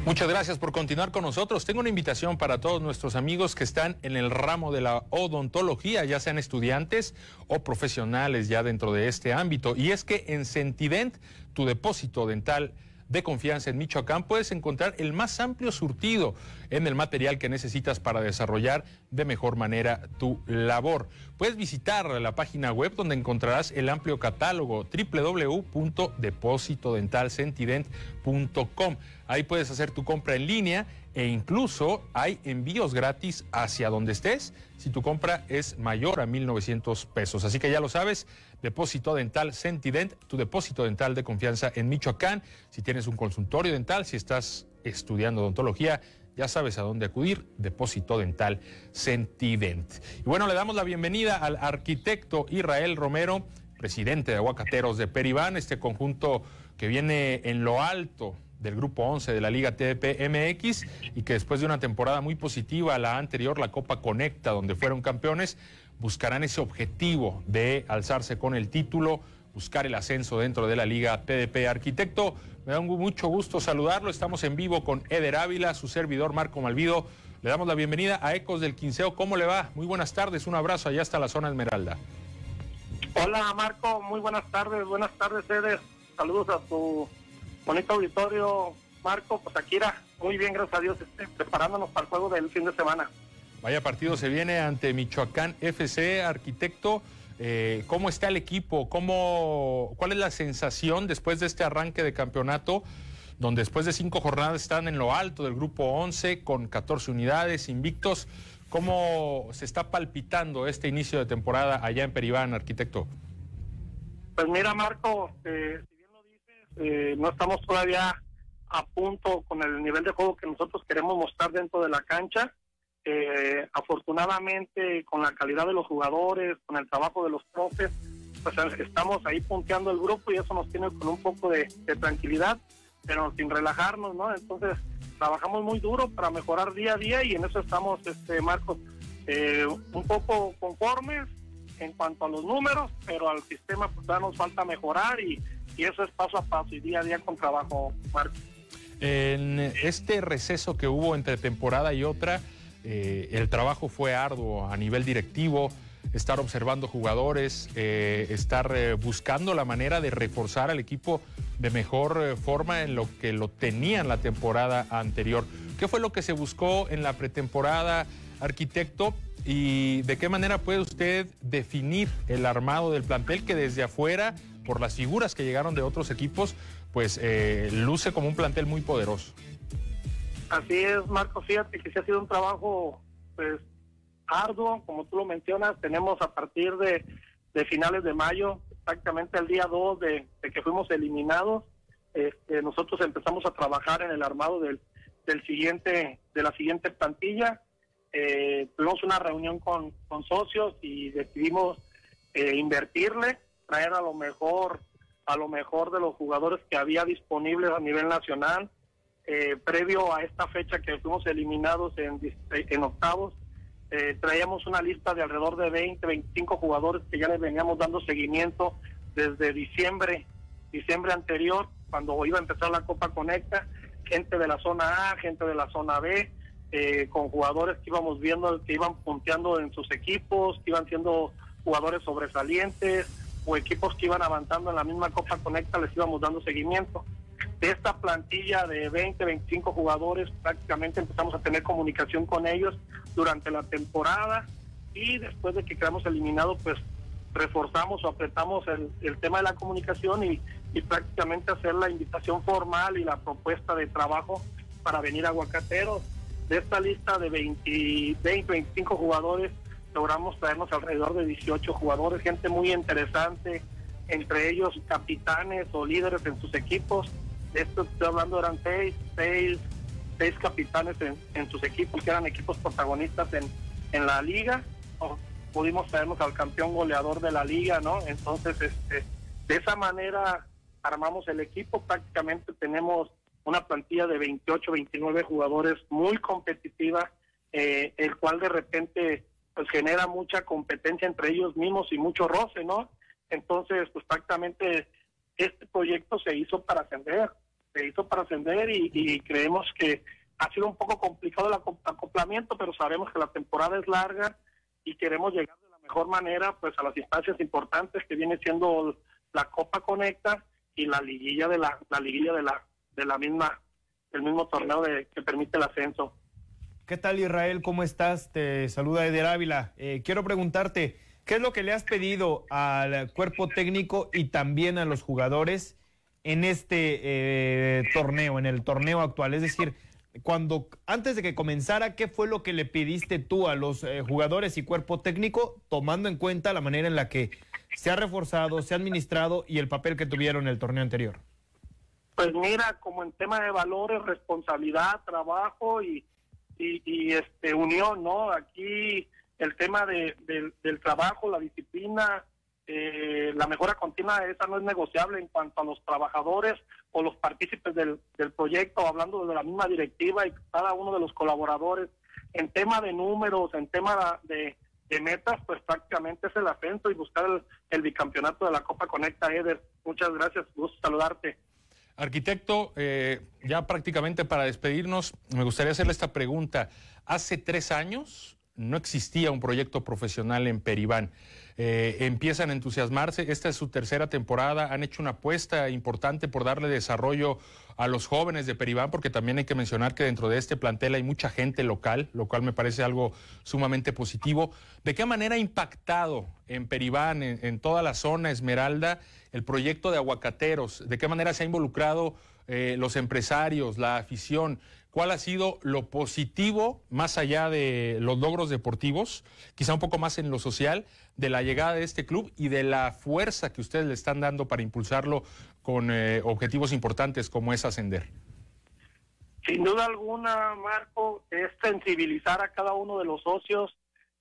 Muchas gracias por continuar con nosotros. Tengo una invitación para todos nuestros amigos que están en el ramo de la odontología, ya sean estudiantes o profesionales ya dentro de este ámbito. Y es que en Sentident, tu depósito dental de confianza en Michoacán, puedes encontrar el más amplio surtido en el material que necesitas para desarrollar de mejor manera tu labor. Puedes visitar la página web donde encontrarás el amplio catálogo www.depositodentalsentident.com. Ahí puedes hacer tu compra en línea e incluso hay envíos gratis hacia donde estés si tu compra es mayor a 1.900 pesos. Así que ya lo sabes, Depósito Dental Sentident, tu depósito dental de confianza en Michoacán. Si tienes un consultorio dental, si estás estudiando odontología, ya sabes a dónde acudir, Depósito Dental Sentident. Y bueno, le damos la bienvenida al arquitecto Israel Romero, presidente de Aguacateros de Peribán, este conjunto que viene en lo alto del grupo 11 de la Liga TDP MX y que después de una temporada muy positiva, la anterior, la Copa Conecta, donde fueron campeones, buscarán ese objetivo de alzarse con el título, buscar el ascenso dentro de la Liga TDP. Arquitecto, me da mucho gusto saludarlo. Estamos en vivo con Eder Ávila, su servidor Marco Malvido. Le damos la bienvenida a Ecos del Quinceo. ¿Cómo le va? Muy buenas tardes, un abrazo allá hasta la zona Esmeralda. Hola Marco, muy buenas tardes, buenas tardes Eder. Saludos a tu bonito auditorio Marco. Pues Akira, muy bien, gracias a Dios, este, preparándonos para el juego del fin de semana. Vaya partido se viene ante Michoacán FC, arquitecto. Eh, ¿Cómo está el equipo? ¿Cómo, ¿Cuál es la sensación después de este arranque de campeonato? Donde después de cinco jornadas están en lo alto del grupo 11 con 14 unidades invictos. ¿Cómo se está palpitando este inicio de temporada allá en Peribán, arquitecto? Pues mira, Marco, eh, si bien lo dices, eh, no estamos todavía a punto con el nivel de juego que nosotros queremos mostrar dentro de la cancha. Eh, afortunadamente con la calidad de los jugadores, con el trabajo de los profes, pues estamos ahí punteando el grupo y eso nos tiene con un poco de, tranquilidad, pero sin relajarnos, ¿no? Entonces trabajamos muy duro para mejorar día a día y en eso estamos, este Marcos, eh, un poco conformes en cuanto a los números, pero al sistema pues ya nos falta mejorar y, y eso es paso a paso y día a día con trabajo, Marcos. En este receso que hubo entre temporada y otra, eh, el trabajo fue arduo a nivel directivo, estar observando jugadores, eh, estar eh, buscando la manera de reforzar al equipo de mejor forma en lo que lo tenían la temporada anterior. ¿Qué fue lo que se buscó en la pretemporada, arquitecto? ¿Y de qué manera puede usted definir el armado del plantel que desde afuera, por las figuras que llegaron de otros equipos, pues luce como un plantel muy poderoso? Así es, Marco, fíjate que sí ha sido un trabajo pues arduo, como tú lo mencionas, tenemos a partir de, finales de mayo, exactamente el día 2 de, que fuimos eliminados, este, nosotros empezamos a trabajar en el armado del, siguiente, de la siguiente plantilla, eh, tuvimos una reunión con, con socios y decidimos eh, invertirle, traer a lo mejor, a lo mejor de los jugadores que había disponibles a nivel nacional, eh, previo a esta fecha que fuimos eliminados en, en octavos, eh, traíamos una lista de alrededor de 20, 25 jugadores que ya les veníamos dando seguimiento desde diciembre, diciembre anterior, cuando iba a empezar la Copa Conecta, gente de la zona A, gente de la zona B, eh, con jugadores que íbamos viendo que iban punteando en sus equipos, que iban siendo jugadores sobresalientes o equipos que iban avanzando en la misma Copa Conecta, les íbamos dando seguimiento. De esta plantilla de 20, 25 jugadores, prácticamente empezamos a tener comunicación con ellos durante la temporada y después de que quedamos eliminados, pues reforzamos o apretamos el, tema de la comunicación y, y, prácticamente hacer la invitación formal y la propuesta de trabajo para venir a Aguacateros. De esta lista de 20, 20 25 jugadores, logramos traernos alrededor de 18 jugadores, gente muy interesante, entre ellos capitanes o líderes en sus equipos. Esto estoy hablando, eran seis, seis, seis capitanes en, sus equipos, que eran equipos protagonistas en, en la liga. pudimos traernos al campeón goleador de la liga, ¿no? Entonces, este, de esa manera armamos el equipo, prácticamente tenemos una plantilla de 28, 29 jugadores muy competitiva, eh, el cual de repente pues genera mucha competencia entre ellos mismos y mucho roce, ¿no? Entonces, pues prácticamente este proyecto se hizo para ascender, hizo para ascender y, creemos que ha sido un poco complicado el acoplamiento, pero sabemos que la temporada es larga y queremos llegar de la mejor manera pues a las instancias importantes que viene siendo la Copa Conecta y la liguilla de la, la liguilla de la de la misma el mismo torneo de, que permite el ascenso. ¿Qué tal Israel? ¿Cómo estás? Te saluda Eder Ávila. Eh, quiero preguntarte, ¿qué es lo que le has pedido al cuerpo técnico y también a los jugadores en este eh, torneo, en el torneo actual? Es decir, cuando antes de que comenzara, ¿qué fue lo que le pediste tú a los eh, jugadores y cuerpo técnico, tomando en cuenta la manera en la que se ha reforzado, se ha administrado y el papel que tuvieron en el torneo anterior? Pues mira, como en tema de valores, responsabilidad, trabajo y y, este unión, ¿no? Aquí el tema de, del trabajo, la disciplina, eh, la mejora continua, esa no es negociable en cuanto a los trabajadores o los partícipes del, proyecto, hablando de la misma directiva y cada uno de los colaboradores. En tema de números, en tema de, metas, pues prácticamente es el ascenso y buscar el, el bicampeonato de la Copa Conecta, Eder. Muchas gracias, gusto saludarte. Arquitecto, eh, ya prácticamente para despedirnos, me gustaría hacerle esta pregunta. Hace tres años no existía un proyecto profesional en Peribán. Eh, empiezan a entusiasmarse, esta es su tercera temporada, han hecho una apuesta importante por darle desarrollo a los jóvenes de Peribán, porque también hay que mencionar que dentro de este plantel hay mucha gente local, lo cual me parece algo sumamente positivo. ¿De qué manera ha impactado en Peribán, en toda la zona Esmeralda, el proyecto de aguacateros? ¿De qué manera se ha involucrado eh, los empresarios, la afición? ¿Cuál ha sido lo positivo, más allá de los logros deportivos, quizá un poco más en lo social, de la llegada de este club y de la fuerza que ustedes le están dando para impulsarlo con eh, objetivos importantes como es ascender? Sin duda alguna, Marco, es sensibilizar a cada uno de los socios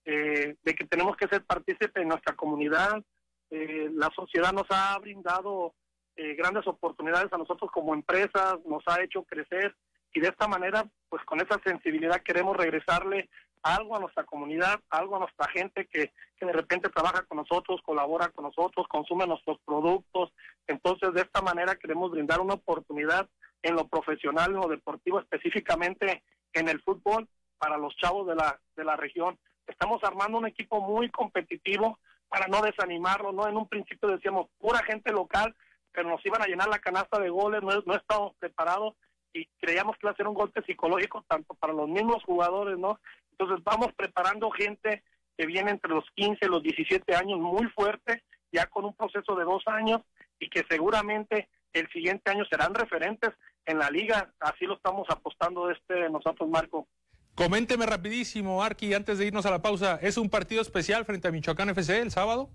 eh, de que tenemos que ser partícipes en nuestra comunidad, eh, la sociedad nos ha brindado eh, grandes oportunidades a nosotros como empresas, nos ha hecho crecer y de esta manera, pues con esa sensibilidad queremos regresarle algo a nuestra comunidad, algo a nuestra gente que, que de repente trabaja con nosotros, colabora con nosotros, consume nuestros productos. Entonces, de esta manera queremos brindar una oportunidad en lo profesional, en lo deportivo, específicamente en el fútbol para los chavos de la, de la región. Estamos armando un equipo muy competitivo, para no desanimarlo, ¿no? En un principio decíamos pura gente local, pero nos iban a llenar la canasta de goles, no, no estábamos preparados y creíamos que iba a ser un golpe psicológico tanto para los mismos jugadores, ¿no? Entonces vamos preparando gente que viene entre los 15 y los 17 años muy fuerte, ya con un proceso de dos años y que seguramente el siguiente año serán referentes en la liga, así lo estamos apostando este nosotros, Marco. Coménteme rapidísimo, Arqui, antes de irnos a la pausa, ¿es un partido especial frente a Michoacán FC el sábado?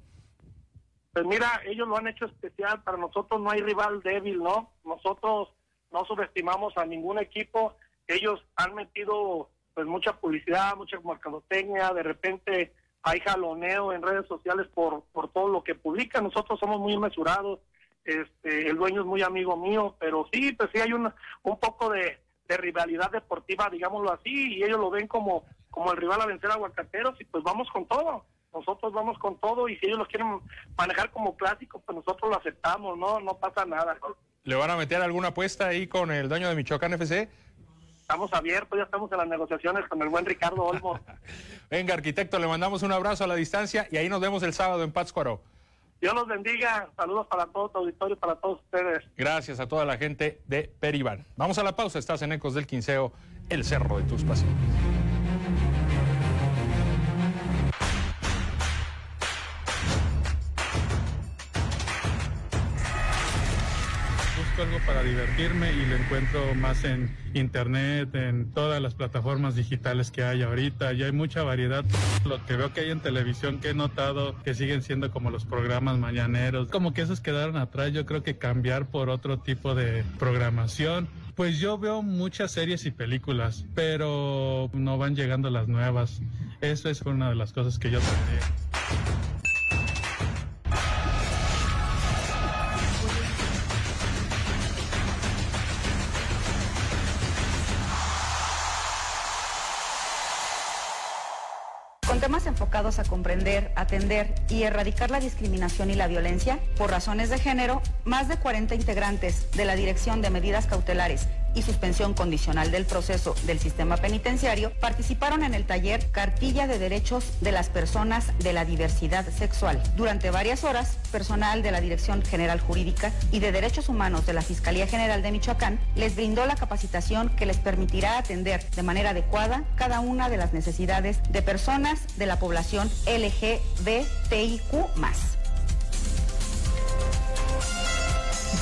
Pues mira, ellos lo han hecho especial, para nosotros no hay rival débil, ¿no? Nosotros no subestimamos a ningún equipo, ellos han metido pues mucha publicidad, mucha mercadotecnia, de repente hay jaloneo en redes sociales por, por todo lo que publican, nosotros somos muy mesurados, este, el dueño es muy amigo mío, pero sí, pues sí hay un, un poco de, de rivalidad deportiva, digámoslo así, y ellos lo ven como, como el rival a vencer a Aguacateros y pues vamos con todo. Nosotros vamos con todo y si ellos los quieren manejar como clásico, pues nosotros lo aceptamos, no no pasa nada. ¿Le van a meter alguna apuesta ahí con el dueño de Michoacán FC? Estamos abiertos, ya estamos en las negociaciones con el buen Ricardo Olmo. Venga, arquitecto, le mandamos un abrazo a la distancia y ahí nos vemos el sábado en Pátzcuaro. Dios los bendiga. Saludos para todo tu auditorio, para todos ustedes. Gracias a toda la gente de Peribán. Vamos a la pausa. Estás en Ecos del Quinceo, el cerro de tus pasiones. Algo para divertirme y lo encuentro más en internet, en todas las plataformas digitales que hay ahorita. Y hay mucha variedad. Lo que veo que hay en televisión que he notado que siguen siendo como los programas mañaneros. Como que esos quedaron atrás. Yo creo que cambiar por otro tipo de programación. Pues yo veo muchas series y películas, pero no van llegando las nuevas. Eso es una de las cosas que yo tendría. A comprender, atender y erradicar la discriminación y la violencia por razones de género, más de 40 integrantes de la Dirección de Medidas Cautelares y Suspensión Condicional del Proceso del Sistema Penitenciario participaron en el taller Cartilla de Derechos de las Personas de la Diversidad Sexual. Durante varias horas, personal de la Dirección General Jurídica y de Derechos Humanos de la Fiscalía General de Michoacán les brindó la capacitación que les permitirá atender de manera adecuada cada una de las necesidades de personas de la población LGBTIQ.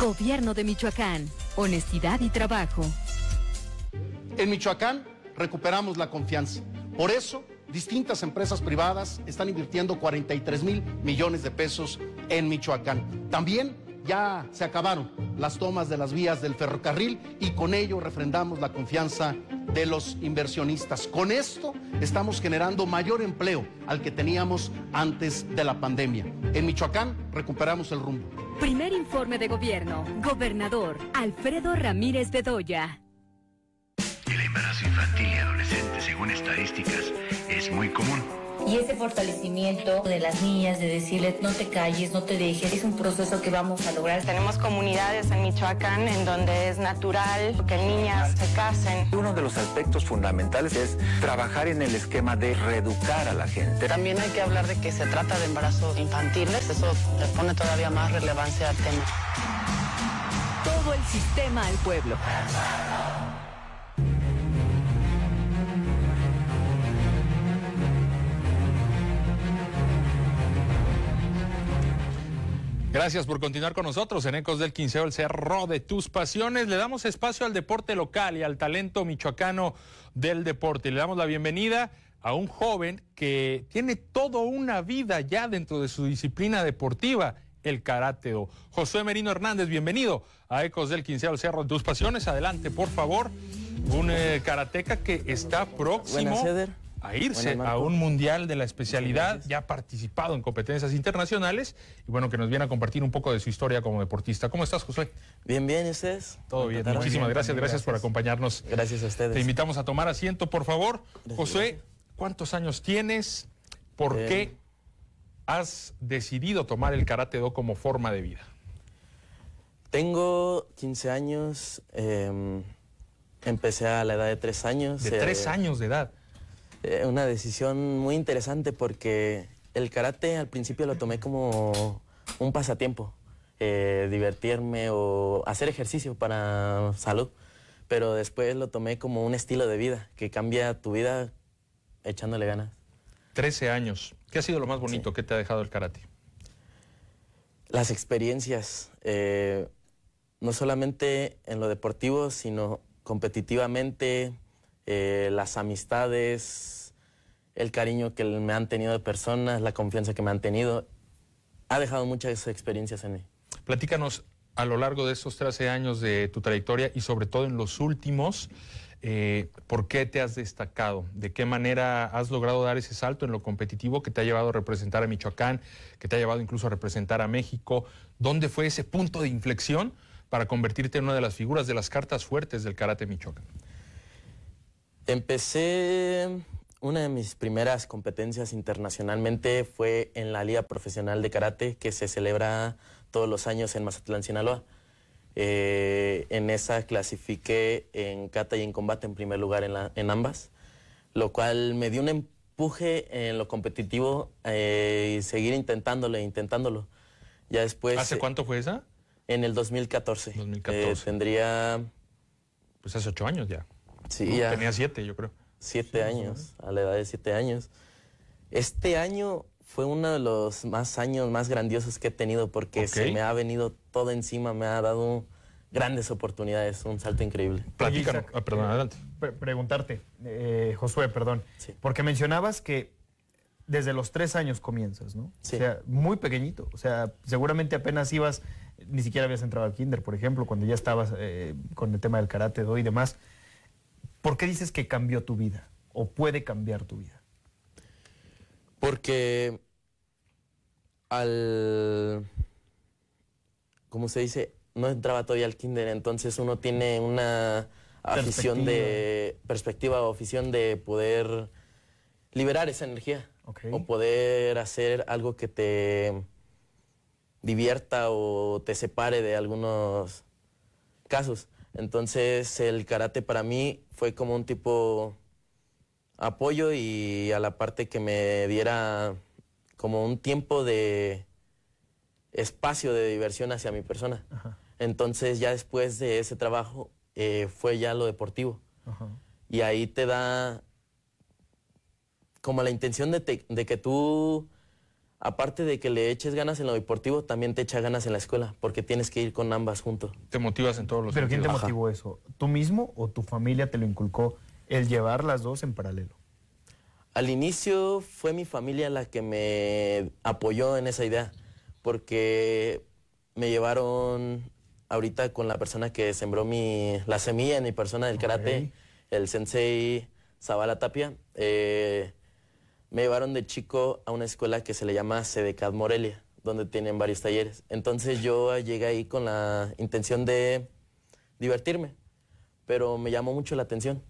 Gobierno de Michoacán. Honestidad y trabajo. En Michoacán recuperamos la confianza. Por eso, distintas empresas privadas están invirtiendo 43 mil millones de pesos en Michoacán. También ya se acabaron las tomas de las vías del ferrocarril y con ello refrendamos la confianza de los inversionistas. Con esto estamos generando mayor empleo al que teníamos antes de la pandemia. En Michoacán recuperamos el rumbo. Primer informe de gobierno. Gobernador Alfredo Ramírez Bedoya. El embarazo infantil y adolescente, según estadísticas, es muy común. Y ese fortalecimiento de las niñas, de decirles no te calles, no te dejes, es un proceso que vamos a lograr. Tenemos comunidades en Michoacán en donde es natural que niñas se casen. Uno de los aspectos fundamentales es trabajar en el esquema de reeducar a la gente. También hay que hablar de que se trata de embarazos infantiles, eso le pone todavía más relevancia al tema. Todo el sistema al pueblo. Gracias por continuar con nosotros en Ecos del Quinceo, el cerro de tus pasiones. Le damos espacio al deporte local y al talento michoacano del deporte. Le damos la bienvenida a un joven que tiene toda una vida ya dentro de su disciplina deportiva, el karate. José Merino Hernández, bienvenido a Ecos del Quinceo, el cerro de tus pasiones. Adelante, por favor. Un eh, karateca que está próximo a irse a un mundial de la especialidad, ya ha participado en competencias internacionales y bueno, que nos viene a compartir un poco de su historia como deportista. ¿Cómo estás, José? Bien, bien, ¿y ustedes? Todo bien, muchísimas gracias, gracias, por acompañarnos. Gracias a ustedes. Te invitamos a tomar asiento, por favor. José, ¿cuántos años tienes? ¿Por Eh, qué has decidido tomar el karate do como forma de vida? Tengo 15 años, eh, empecé a la edad de 3 años. De eh, tres años de edad. Eh, una decisión muy interesante porque el karate al principio lo tomé como un pasatiempo, eh, divertirme o hacer ejercicio para salud, pero después lo tomé como un estilo de vida que cambia tu vida echándole ganas. 13 años. ¿Qué ha sido lo más bonito que te ha dejado el karate? Las experiencias, eh, no solamente en lo deportivo, sino competitivamente, eh, las amistades, el cariño que me han tenido de personas, la confianza que me han tenido, ha dejado muchas experiencias en mí. Platícanos a lo largo de estos 13 años de tu trayectoria y sobre todo en los últimos, eh, ¿por qué te has destacado? ¿De qué manera has logrado dar ese salto en lo competitivo que te ha llevado a representar a Michoacán, que te ha llevado incluso a representar a México? ¿Dónde fue ese punto de inflexión para convertirte en una de las figuras de las cartas fuertes del karate Michoacán? Empecé, una de mis primeras competencias internacionalmente fue en la Liga Profesional de Karate que se celebra todos los años en Mazatlán, Sinaloa. Eh, en esa clasifiqué en kata y en combate en primer lugar en, la, en ambas, lo cual me dio un empuje en lo competitivo eh, y seguir intentándolo, intentándolo. Ya después... ¿Hace eh, cuánto fue esa? En el 2014. 2014. Eh, tendría... Pues hace ocho años ya. Sí, ya. Tenía siete, yo creo. Siete años, a la edad de siete años. Este año fue uno de los más años más grandiosos que he tenido porque se me ha venido todo encima, me ha dado grandes oportunidades, un salto increíble. Platícanos. Ah, perdón, adelante. Pre- preguntarte, eh, Josué, perdón, porque mencionabas que desde los tres años comienzas, ¿no? Sí. O sea, muy pequeñito. O sea, seguramente apenas ibas, ni siquiera habías entrado al kinder, por ejemplo, cuando ya estabas eh, con el tema del karate do y demás. ¿Por qué dices que cambió tu vida? ¿O puede cambiar tu vida? Porque al, ¿cómo se dice? No entraba todavía al kinder, entonces uno tiene una afición de perspectiva o afición de poder liberar esa energía o poder hacer algo que te divierta o te separe de algunos casos. Entonces el karate para mí fue como un tipo apoyo y a la parte que me diera como un tiempo de espacio de diversión hacia mi persona. Entonces ya después de ese trabajo eh, fue ya lo deportivo. Y ahí te da como la intención de, te- de que tú, aparte de que le eches ganas en lo deportivo, también te echa ganas en la escuela, porque tienes que ir con ambas juntos. Te motivas en todos los ¿Pero quién te motivó eso? ¿Tú mismo o tu familia te lo inculcó el llevar las dos en paralelo? Al inicio fue mi familia la que me apoyó en esa idea, porque me llevaron ahorita con la persona que sembró mi, la semilla en mi persona del karate, el sensei Zavala Tapia. eh, me llevaron de chico a una escuela que se le llama Sedecat Morelia, donde tienen varios talleres. Entonces yo llegué ahí con la intención de divertirme, pero me llamó mucho la atención.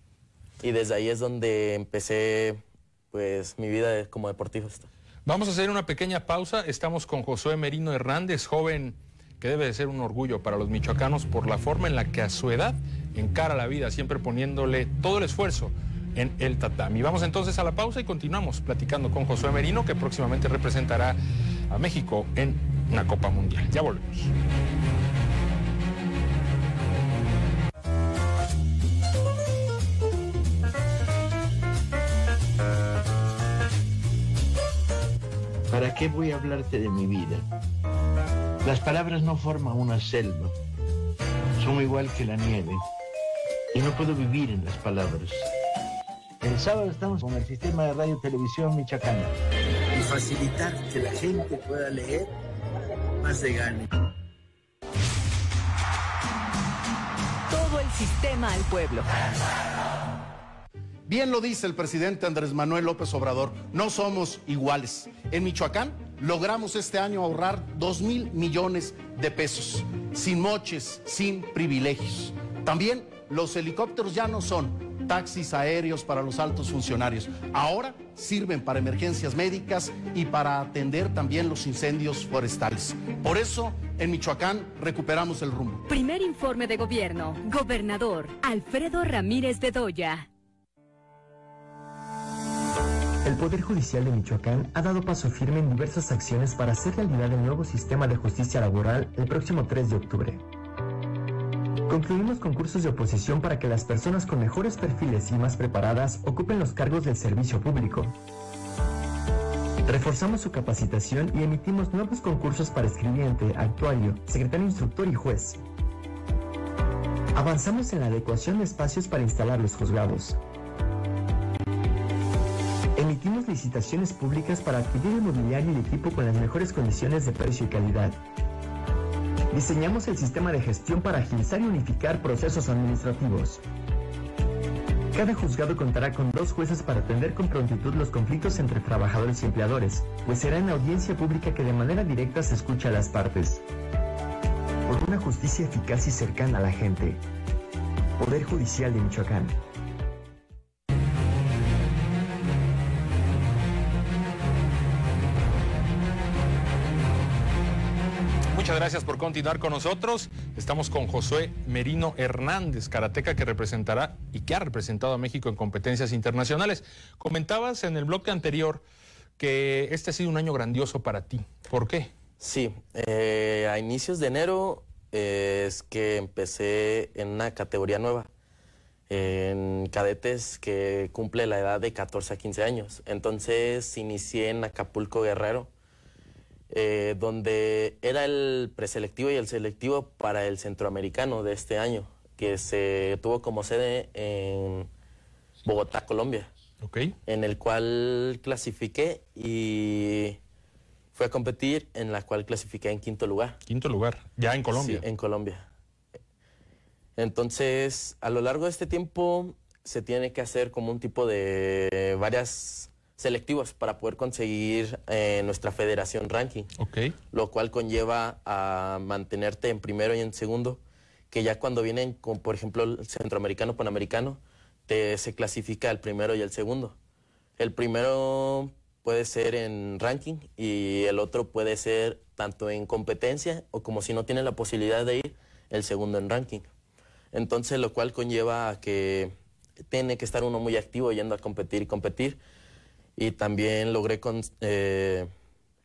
Y desde ahí es donde empecé pues mi vida como deportista. Vamos a hacer una pequeña pausa. Estamos con Josué Merino Hernández, joven que debe de ser un orgullo para los michoacanos por la forma en la que a su edad encara la vida, siempre poniéndole todo el esfuerzo en el tatami. Vamos entonces a la pausa y continuamos platicando con Josué Merino, que próximamente representará a México en una Copa Mundial. Ya volvemos. ¿Para qué voy a hablarte de mi vida? Las palabras no forman una selva. Son igual que la nieve. Y no puedo vivir en las palabras. El sábado estamos con el sistema de radio y televisión michoacana. Y facilitar que la gente pueda leer más se gane. Todo el sistema al pueblo. Bien lo dice el presidente Andrés Manuel López Obrador, no somos iguales. En Michoacán logramos este año ahorrar 2 mil millones de pesos, sin moches, sin privilegios. También los helicópteros ya no son taxis aéreos para los altos funcionarios, ahora sirven para emergencias médicas y para atender también los incendios forestales. Por eso, en Michoacán recuperamos el rumbo. Primer informe de gobierno. Gobernador Alfredo Ramírez Bedoya. El Poder Judicial de Michoacán ha dado paso firme en diversas acciones para hacer realidad el nuevo sistema de justicia laboral el próximo 3 de octubre. Concluimos concursos de oposición para que las personas con mejores perfiles y más preparadas ocupen los cargos del servicio público. Reforzamos su capacitación y emitimos nuevos concursos para escribiente, actuario, secretario instructor y juez. Avanzamos en la adecuación de espacios para instalar los juzgados. Emitimos licitaciones públicas para adquirir el mobiliario y equipo con las mejores condiciones de precio y calidad. Diseñamos el sistema de gestión para agilizar y unificar procesos administrativos. Cada juzgado contará con dos jueces para atender con prontitud los conflictos entre trabajadores y empleadores, pues será en audiencia pública que de manera directa se escucha a las partes. Por una justicia eficaz y cercana a la gente. Poder Judicial de Michoacán. Muchas gracias por continuar con nosotros. Estamos con Josué Merino Hernández, karateca que representará y que ha representado a México en competencias internacionales. Comentabas en el bloque anterior que este ha sido un año grandioso para ti. ¿Por qué? Sí, eh, a inicios de enero eh, es que empecé en una categoría nueva, en cadetes que cumple la edad de 14 a 15 años. Entonces inicié en Acapulco Guerrero, eh, donde era el preselectivo y el selectivo para el centroamericano de este año, que se tuvo como sede en Bogotá, Colombia. Ok. En el cual clasifiqué y fue a competir, en la cual clasifiqué en quinto lugar. Quinto lugar, ya en Colombia. Sí, en Colombia. Entonces, a lo largo de este tiempo se tiene que hacer como un tipo de varias selectivos para poder conseguir eh, nuestra federación ranking. Ok. Lo cual conlleva a mantenerte en primero y en segundo, que ya cuando vienen con, por ejemplo, el centroamericano, panamericano, te, se clasifica el primero y el segundo. El primero puede ser en ranking y el otro puede ser tanto en competencia o como si no tiene la posibilidad de ir, el segundo en ranking. Entonces, lo cual conlleva a que tiene que estar uno muy activo yendo a competir y competir. Y también logré con, eh,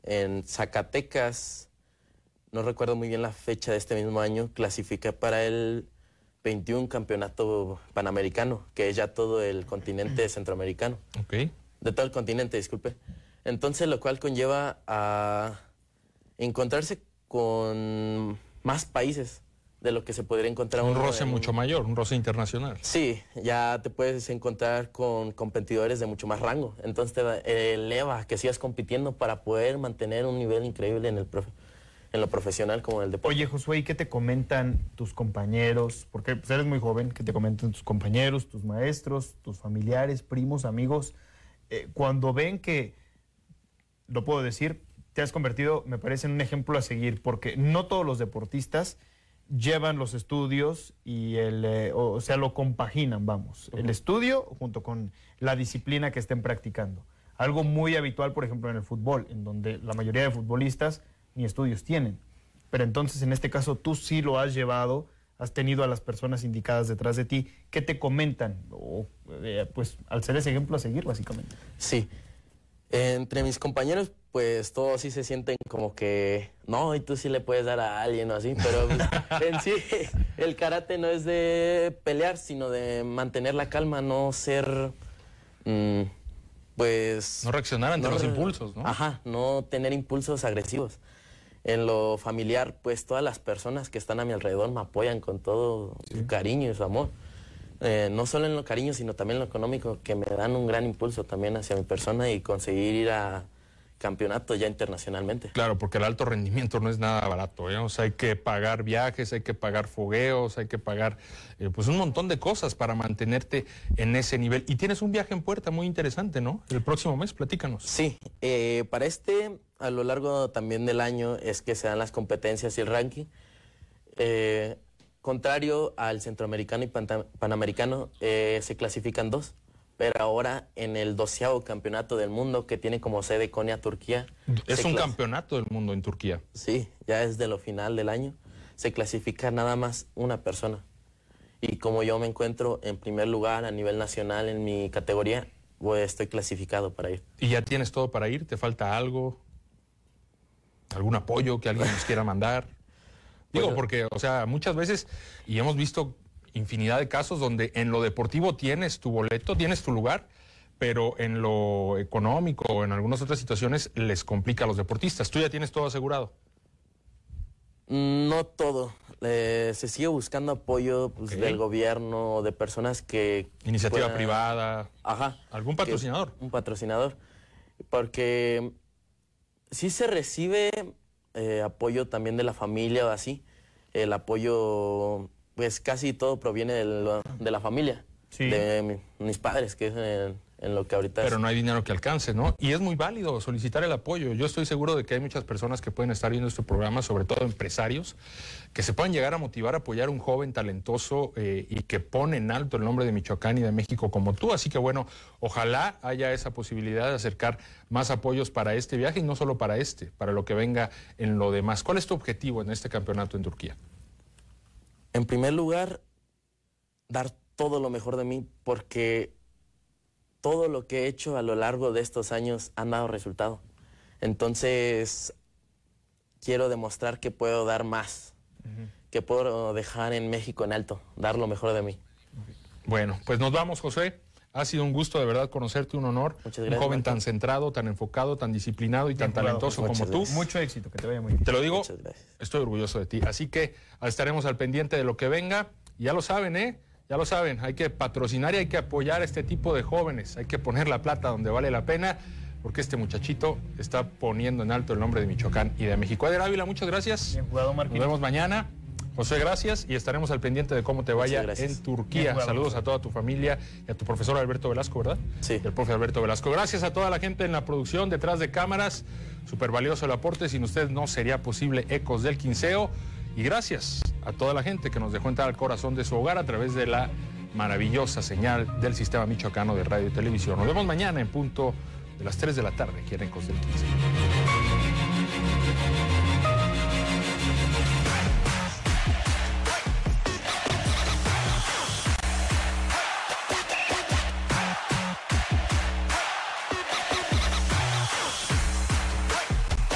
en Zacatecas, no recuerdo muy bien la fecha de este mismo año, clasifiqué para el 21 campeonato panamericano, que es ya todo el continente centroamericano. Ok. De todo el continente, disculpe. Entonces, lo cual conlleva a encontrarse con más países de lo que se podría encontrar Un roce en- mucho mayor, un roce internacional. Sí, ya te puedes encontrar con competidores de mucho más rango. Entonces te eleva que sigas compitiendo para poder mantener un nivel increíble en, el profe- en lo profesional como en el deporte. Oye, Josué, ¿y qué te comentan tus compañeros? Porque pues, eres muy joven, ¿qué te comentan tus compañeros, tus maestros, tus familiares, primos, amigos? Eh, cuando ven que, lo puedo decir, te has convertido, me parece, en un ejemplo a seguir, porque no todos los deportistas llevan los estudios y el, eh, o, o sea, lo compaginan, vamos, el estudio junto con la disciplina que estén practicando. Algo muy habitual, por ejemplo, en el fútbol, en donde la mayoría de futbolistas ni estudios tienen. Pero entonces, en este caso, tú sí lo has llevado, has tenido a las personas indicadas detrás de ti. ¿Qué te comentan? O, eh, pues, al ser ese ejemplo a seguir, básicamente. Sí. Entre mis compañeros, pues todos sí se sienten como que, no, y tú sí le puedes dar a alguien o así, pero en sí el karate no es de pelear, sino de mantener la calma, no ser, mm, pues... No reaccionar ante los impulsos, ¿no? Ajá, no tener impulsos agresivos. En lo familiar, pues todas las personas que están a mi alrededor me apoyan con todo su cariño y su amor. Eh, no solo en lo cariño, sino también en lo económico, que me dan un gran impulso también hacia mi persona y conseguir ir a campeonatos ya internacionalmente. Claro, porque el alto rendimiento no es nada barato, ¿eh? O sea, hay que pagar viajes, hay que pagar fogueos, hay que pagar eh, pues un montón de cosas para mantenerte en ese nivel. Y tienes un viaje en puerta muy interesante, ¿no? El próximo mes, platícanos. Sí, eh, para este, a lo largo también del año, es que se dan las competencias y el ranking. Eh, contrario al centroamericano y panamericano, eh, se clasifican dos. Pero ahora en el doceavo campeonato del mundo que tiene como sede Konya, Turquía. Es un campeonato del mundo en Turquía. Sí, ya es de lo final del año. Se clasifica nada más una persona. Y como yo me encuentro en primer lugar a nivel nacional en mi categoría, pues estoy clasificado para ir. ¿Y ya tienes todo para ir? ¿Te falta algo? ¿Algún apoyo que alguien nos quiera mandar? Digo, Bueno. porque, o sea, muchas veces, y hemos visto infinidad de casos donde en lo deportivo tienes tu boleto, tienes tu lugar, pero en lo económico o en algunas otras situaciones les complica a los deportistas. Tú ya tienes todo asegurado. No todo. Eh, se sigue buscando apoyo pues, del gobierno, de personas que... Iniciativa puedan- privada. Ajá. ¿Algún patrocinador? un patrocinador. Porque sí se recibe eh, apoyo también de la familia o así. El apoyo, pues casi todo proviene de la, de la familia. Sí. De mi- mis padres, que es en, en lo que ahorita... Pero no hay dinero que alcance, ¿no? Y es muy válido solicitar el apoyo. Yo estoy seguro de que hay muchas personas que pueden estar viendo este programa, sobre todo empresarios, que se puedan llegar a motivar a apoyar a un joven talentoso eh, y que pone en alto el nombre de Michoacán y de México como tú. Así que bueno, ojalá haya esa posibilidad de acercar más apoyos para este viaje y no solo para este, para lo que venga en lo demás. ¿Cuál es tu objetivo en este campeonato en Turquía? En primer lugar, dar todo lo mejor de mí porque todo lo que he hecho a lo largo de estos años ha dado resultado. Entonces, quiero demostrar que puedo dar más, que puedo dejar en México en alto, dar lo mejor de mí. Bueno, pues nos vamos, José. Ha sido un gusto de verdad conocerte, un honor. un joven tan centrado, tan enfocado, tan disciplinado y tan talentoso como tú. Mucho éxito, que te vaya muy bien. Te lo digo, estoy orgulloso de ti. Así que estaremos al pendiente de lo que venga. Ya lo saben, ¿eh? Ya lo saben, hay que patrocinar y hay que apoyar a este tipo de jóvenes. Hay que poner la plata donde vale la pena, porque este muchachito está poniendo en alto el nombre de Michoacán y de México. Eder Ávila, muchas gracias. Bien jugado, Nos vemos mañana. José, gracias y estaremos al pendiente de cómo te vaya en Turquía. Saludos a toda tu familia y a tu profesor Alberto Velasco, ¿verdad? Sí. El profe Alberto Velasco. Gracias a toda la gente en la producción, detrás de cámaras. Súper valioso el aporte. Sin ustedes no sería posible Ecos del Quinceo. Y gracias a toda la gente que nos dejó entrar al corazón de su hogar a través de la maravillosa señal del sistema michoacano de radio y televisión. Nos vemos mañana en punto de las 3 de la tarde aquí en Ecos del 15.